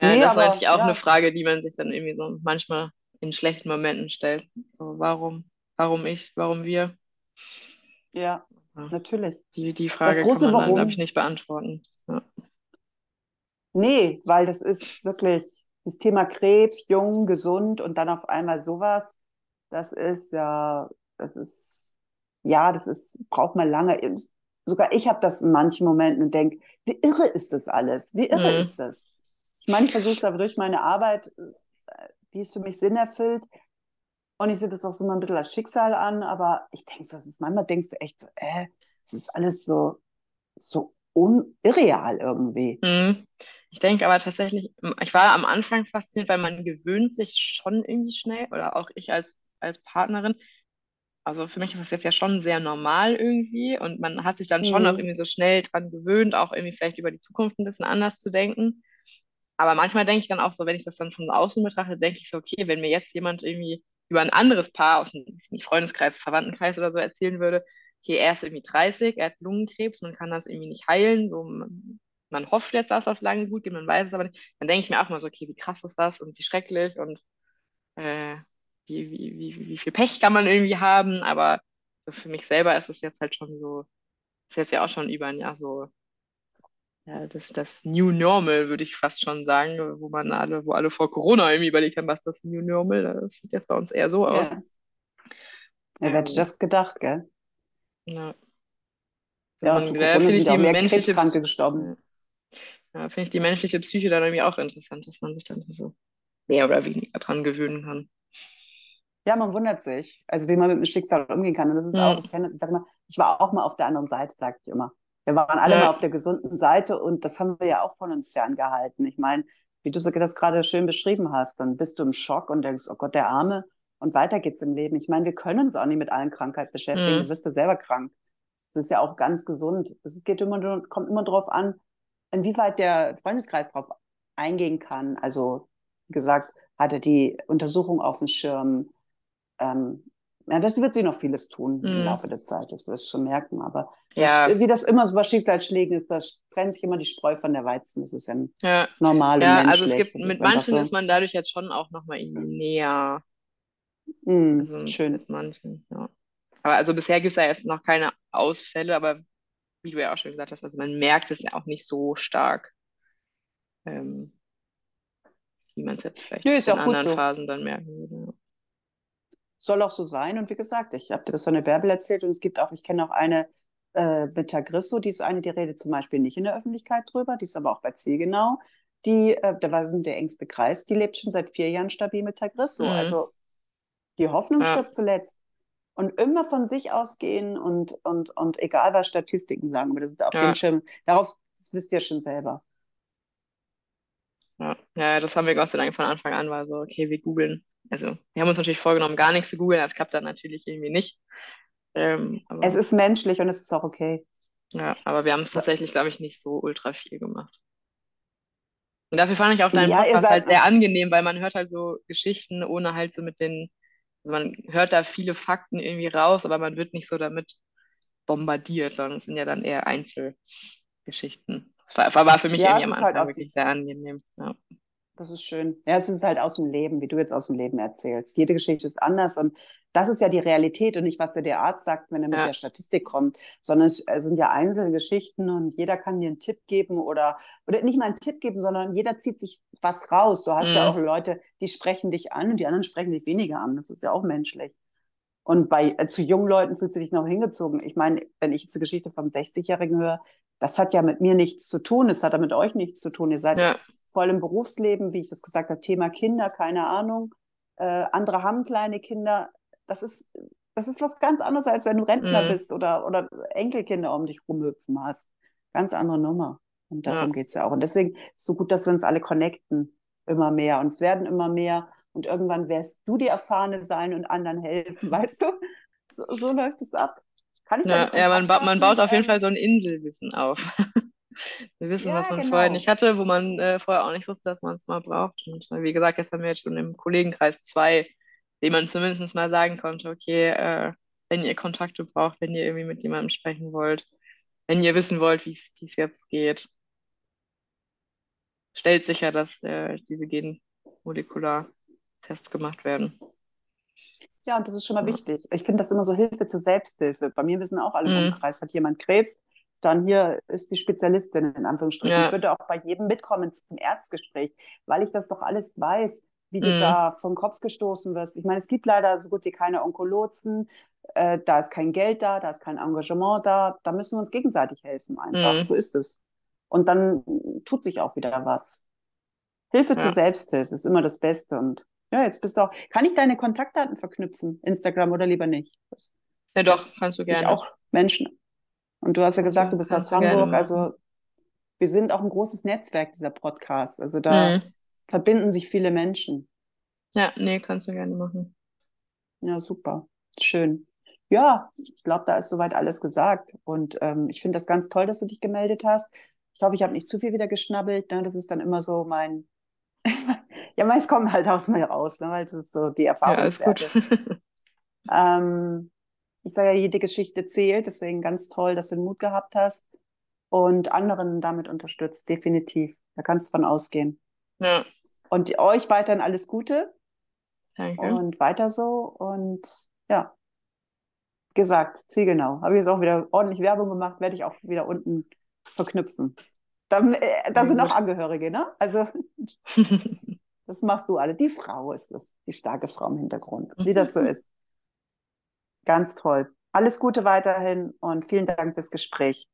Ja. Nee, das ist eigentlich auch ja. eine Frage, die man sich dann irgendwie so manchmal in schlechten Momenten stellt. So, warum, warum ich, warum wir? Ja, Ja. natürlich. Die, die Frage kann große man dann, glaube ich, nicht beantworten. Ja. Nee, weil das ist wirklich das Thema Krebs, jung, gesund und dann auf einmal sowas. Das ist ja, das ist, ja, das ist, braucht man lange. Sogar ich habe das in manchen Momenten und denke, wie irre ist das alles? Wie irre Mhm. ist das? Ich meine, ich versuche es aber durch meine Arbeit, äh, die ist für mich Sinn erfüllt. Und ich sehe das auch so mal ein bisschen als Schicksal an, aber ich denke so, es ist manchmal denkst du echt so, äh, es ist alles so, so un irreal irgendwie. Mhm. Ich denke aber tatsächlich, ich war am Anfang fasziniert, weil man gewöhnt sich schon irgendwie schnell, oder auch ich als, als Partnerin. Also für mich ist das jetzt ja schon sehr normal irgendwie und man hat sich dann schon auch Mhm. irgendwie so schnell dran gewöhnt, auch irgendwie vielleicht über die Zukunft ein bisschen anders zu denken. Aber manchmal denke ich dann auch so, wenn ich das dann von außen betrachte, denke ich so, okay, wenn mir jetzt jemand irgendwie über ein anderes Paar aus dem Freundeskreis, Verwandtenkreis oder so erzählen würde, okay, er ist irgendwie 30, er hat Lungenkrebs, man kann das irgendwie nicht heilen, so man, man hofft jetzt, dass das lange gut geht, man weiß es aber nicht, dann denke ich mir auch mal so, okay, wie krass ist das und wie schrecklich und äh, wie, wie, wie, wie viel Pech kann man irgendwie haben, aber so für mich selber ist es jetzt halt schon so, ist jetzt ja auch schon über ein Jahr so, ja, das, das New Normal, würde ich fast schon sagen, wo man alle, wo alle vor Corona irgendwie überlegt haben, was das New Normal, das sieht jetzt bei uns eher so aus. Ja. Wer hätte Ähm, das gedacht, gell? Ja. Ja, da Corona finde ich die mehr menschliche Krebskranke Psy- gestorben. Ja, finde ich die menschliche Psyche dann irgendwie auch interessant, dass man sich dann so mehr oder weniger dran gewöhnen kann. Ja, man wundert sich, also wie man mit dem Schicksal umgehen kann. Und das ist Mhm. auch, ich kenne das, ich sage immer, ich war auch mal auf der anderen Seite, sage ich immer. Wir waren alle Ja. mal auf der gesunden Seite und das haben wir ja auch von uns ferngehalten. Ich meine, wie du das gerade schön beschrieben hast, dann bist du im Schock und denkst, oh Gott, der Arme. Und weiter geht's im Leben. Ich meine, wir können uns auch nicht mit allen Krankheiten beschäftigen. Mhm. Du bist ja selber krank. Das ist ja auch ganz gesund. Es geht immer, kommt immer darauf an, inwieweit der Freundeskreis darauf eingehen kann. Also, wie gesagt, hat er die Untersuchung auf dem Schirm. Ähm, ja, da wird sich noch vieles tun im Mhm. Laufe der Zeit, das wirst du schon merken. Aber Ja. das, wie das immer so bei Schicksalsschlägen ist, da trennt sich immer die Spreu von der Weizen. Das ist ja Ja, normal und ja, menschlich. also es gibt, Das mit ist manchen so. ist man dadurch jetzt schon auch nochmal irgendwie näher. Mhm, Also schön. mit manchen, ja. Aber also bisher gibt es ja jetzt noch keine Ausfälle, aber wie du ja auch schon gesagt hast, also man merkt es ja auch nicht so stark, ähm, wie man es jetzt vielleicht Nö, in anderen so. Phasen dann merken würde. Soll auch so sein. Und wie gesagt, ich habe dir das von der Bärbel erzählt und es gibt auch, ich kenne auch eine äh, mit Tagrisso, die ist eine, die redet zum Beispiel nicht in der Öffentlichkeit drüber, die ist aber auch bei Zielgenau. Die, äh, da war so der engste Kreis, die lebt schon seit vier Jahren stabil mit Tagrisso. Mhm. Also die Hoffnung Ja. stirbt zuletzt. Und immer von sich ausgehen und, und, und egal was Statistiken sagen, aber das ist auf Ja. dem Schirm, darauf, das wisst ihr schon selber. Ja. ja, das haben wir Gott sei Dank von Anfang an, war so, okay, wir googeln. Also wir haben uns natürlich vorgenommen, gar nichts zu googeln, das klappt dann natürlich irgendwie nicht. Ähm, Es ist menschlich und es ist auch okay. ja, aber wir haben es tatsächlich, glaube ich, nicht so ultra viel gemacht. Und dafür fand ich auch deinen Ja, Podcast halt sehr angenehm, weil man hört halt so Geschichten, ohne halt so mit den, also man hört da viele Fakten irgendwie raus, aber man wird nicht so damit bombardiert, sondern es sind ja dann eher Einzelgeschichten. Das war, war für mich Ja, irgendwie am halt Anfang aus- wirklich sehr angenehm. Ja. Das ist schön. Ja, es ist halt aus dem Leben, wie du jetzt aus dem Leben erzählst. Jede Geschichte ist anders und das ist ja die Realität und nicht, was dir der Arzt sagt, wenn er mit Ja. der Statistik kommt, sondern es äh, sind ja einzelne Geschichten und jeder kann dir einen Tipp geben oder, oder nicht mal einen Tipp geben, sondern jeder zieht sich was raus. Du hast ja Mhm. auch Leute, die sprechen dich an und die anderen sprechen dich weniger an. Das ist ja auch menschlich. Und bei äh, zu jungen Leuten fühlst du dich noch hingezogen. Ich meine, wenn ich jetzt eine Geschichte vom 60-Jährigen höre, das hat ja mit mir nichts zu tun, es hat ja mit euch nichts zu tun. Ihr seid Ja. Voll im Berufsleben, wie ich das gesagt habe, Thema Kinder, keine Ahnung. Äh, andere haben kleine Kinder. Das ist, das ist was ganz anderes, als wenn du Rentner Mhm. bist oder, oder Enkelkinder um dich rumhüpfen hast. Ganz andere Nummer. Und darum Ja. geht's ja auch. Und deswegen ist es so gut, dass wir uns alle connecten. Immer mehr. Und es werden immer mehr. Und irgendwann wirst du die Erfahrene sein und anderen helfen, weißt du? So, so läuft es ab. Kann ich Ja, ja man, ba man baut auf jeden Fall so ein Inselwissen auf. Wir wissen, was ja, man vorher genau. nicht hatte, wo man äh, vorher auch nicht wusste, dass man es mal braucht. Und äh, wie gesagt, jetzt haben wir jetzt schon im Kollegenkreis zwei, denen man zumindest mal sagen konnte, okay, äh, wenn ihr Kontakte braucht, wenn ihr irgendwie mit jemandem sprechen wollt, wenn ihr wissen wollt, wie es jetzt geht, stellt sicher, dass äh, diese Genmolekulartests gemacht werden. Ja, und das ist schon mal wichtig. Ich finde das immer so Hilfe zur Selbsthilfe. Bei mir wissen auch alle im Mhm. Umkreis, hat jemand Krebs, dann hier ist die Spezialistin in Anführungsstrichen. Ja. Ich würde auch bei jedem mitkommen zum Erstgespräch, weil ich das doch alles weiß, wie du Mhm. da vom Kopf gestoßen wirst. Ich meine, es gibt leider so gut wie keine Onkologen. Äh, da ist kein Geld da, da ist kein Engagement da. Da müssen wir uns gegenseitig helfen einfach. Mhm. So ist es. Und dann tut sich auch wieder was. Hilfe zur Ja. Selbsthilfe ist immer das Beste. Und ja, jetzt bist du auch. Kann ich deine Kontaktdaten verknüpfen? Instagram oder lieber nicht? Ja, doch, kannst du gerne. auch Menschen. Und du hast ja gesagt, du- bist aus Hamburg. Also wir sind auch ein großes Netzwerk dieser Podcasts. Also da Mhm. verbinden sich viele Menschen. Ja, nee, kannst du gerne machen. Ja, super. Schön. Ja, ich glaube, da ist soweit alles gesagt. Und ähm, ich finde das ganz toll, dass du dich gemeldet hast. Ich hoffe, ich habe nicht zu viel wieder geschnabbelt. Ne? Das ist dann immer so mein. ja, meist kommt halt aus mir raus, ne? weil das ist so die Ja, alles gut. Ähm, ich sage ja, jede Geschichte zählt, deswegen ganz toll, dass du den Mut gehabt hast und anderen damit unterstützt, definitiv. Da kannst du von ausgehen. Ja, Und euch weiterhin alles Gute danke. und weiter so. Und ja, gesagt, zielgenau. Habe ich jetzt auch wieder ordentlich Werbung gemacht, werde ich auch wieder unten verknüpfen. Da, äh, da sind auch. Angehörige, ne? Also das machst du alle. Die Frau ist das, die starke Frau im Hintergrund, wie das so ist. Ganz toll. Alles Gute weiterhin und vielen Dank fürs Gespräch.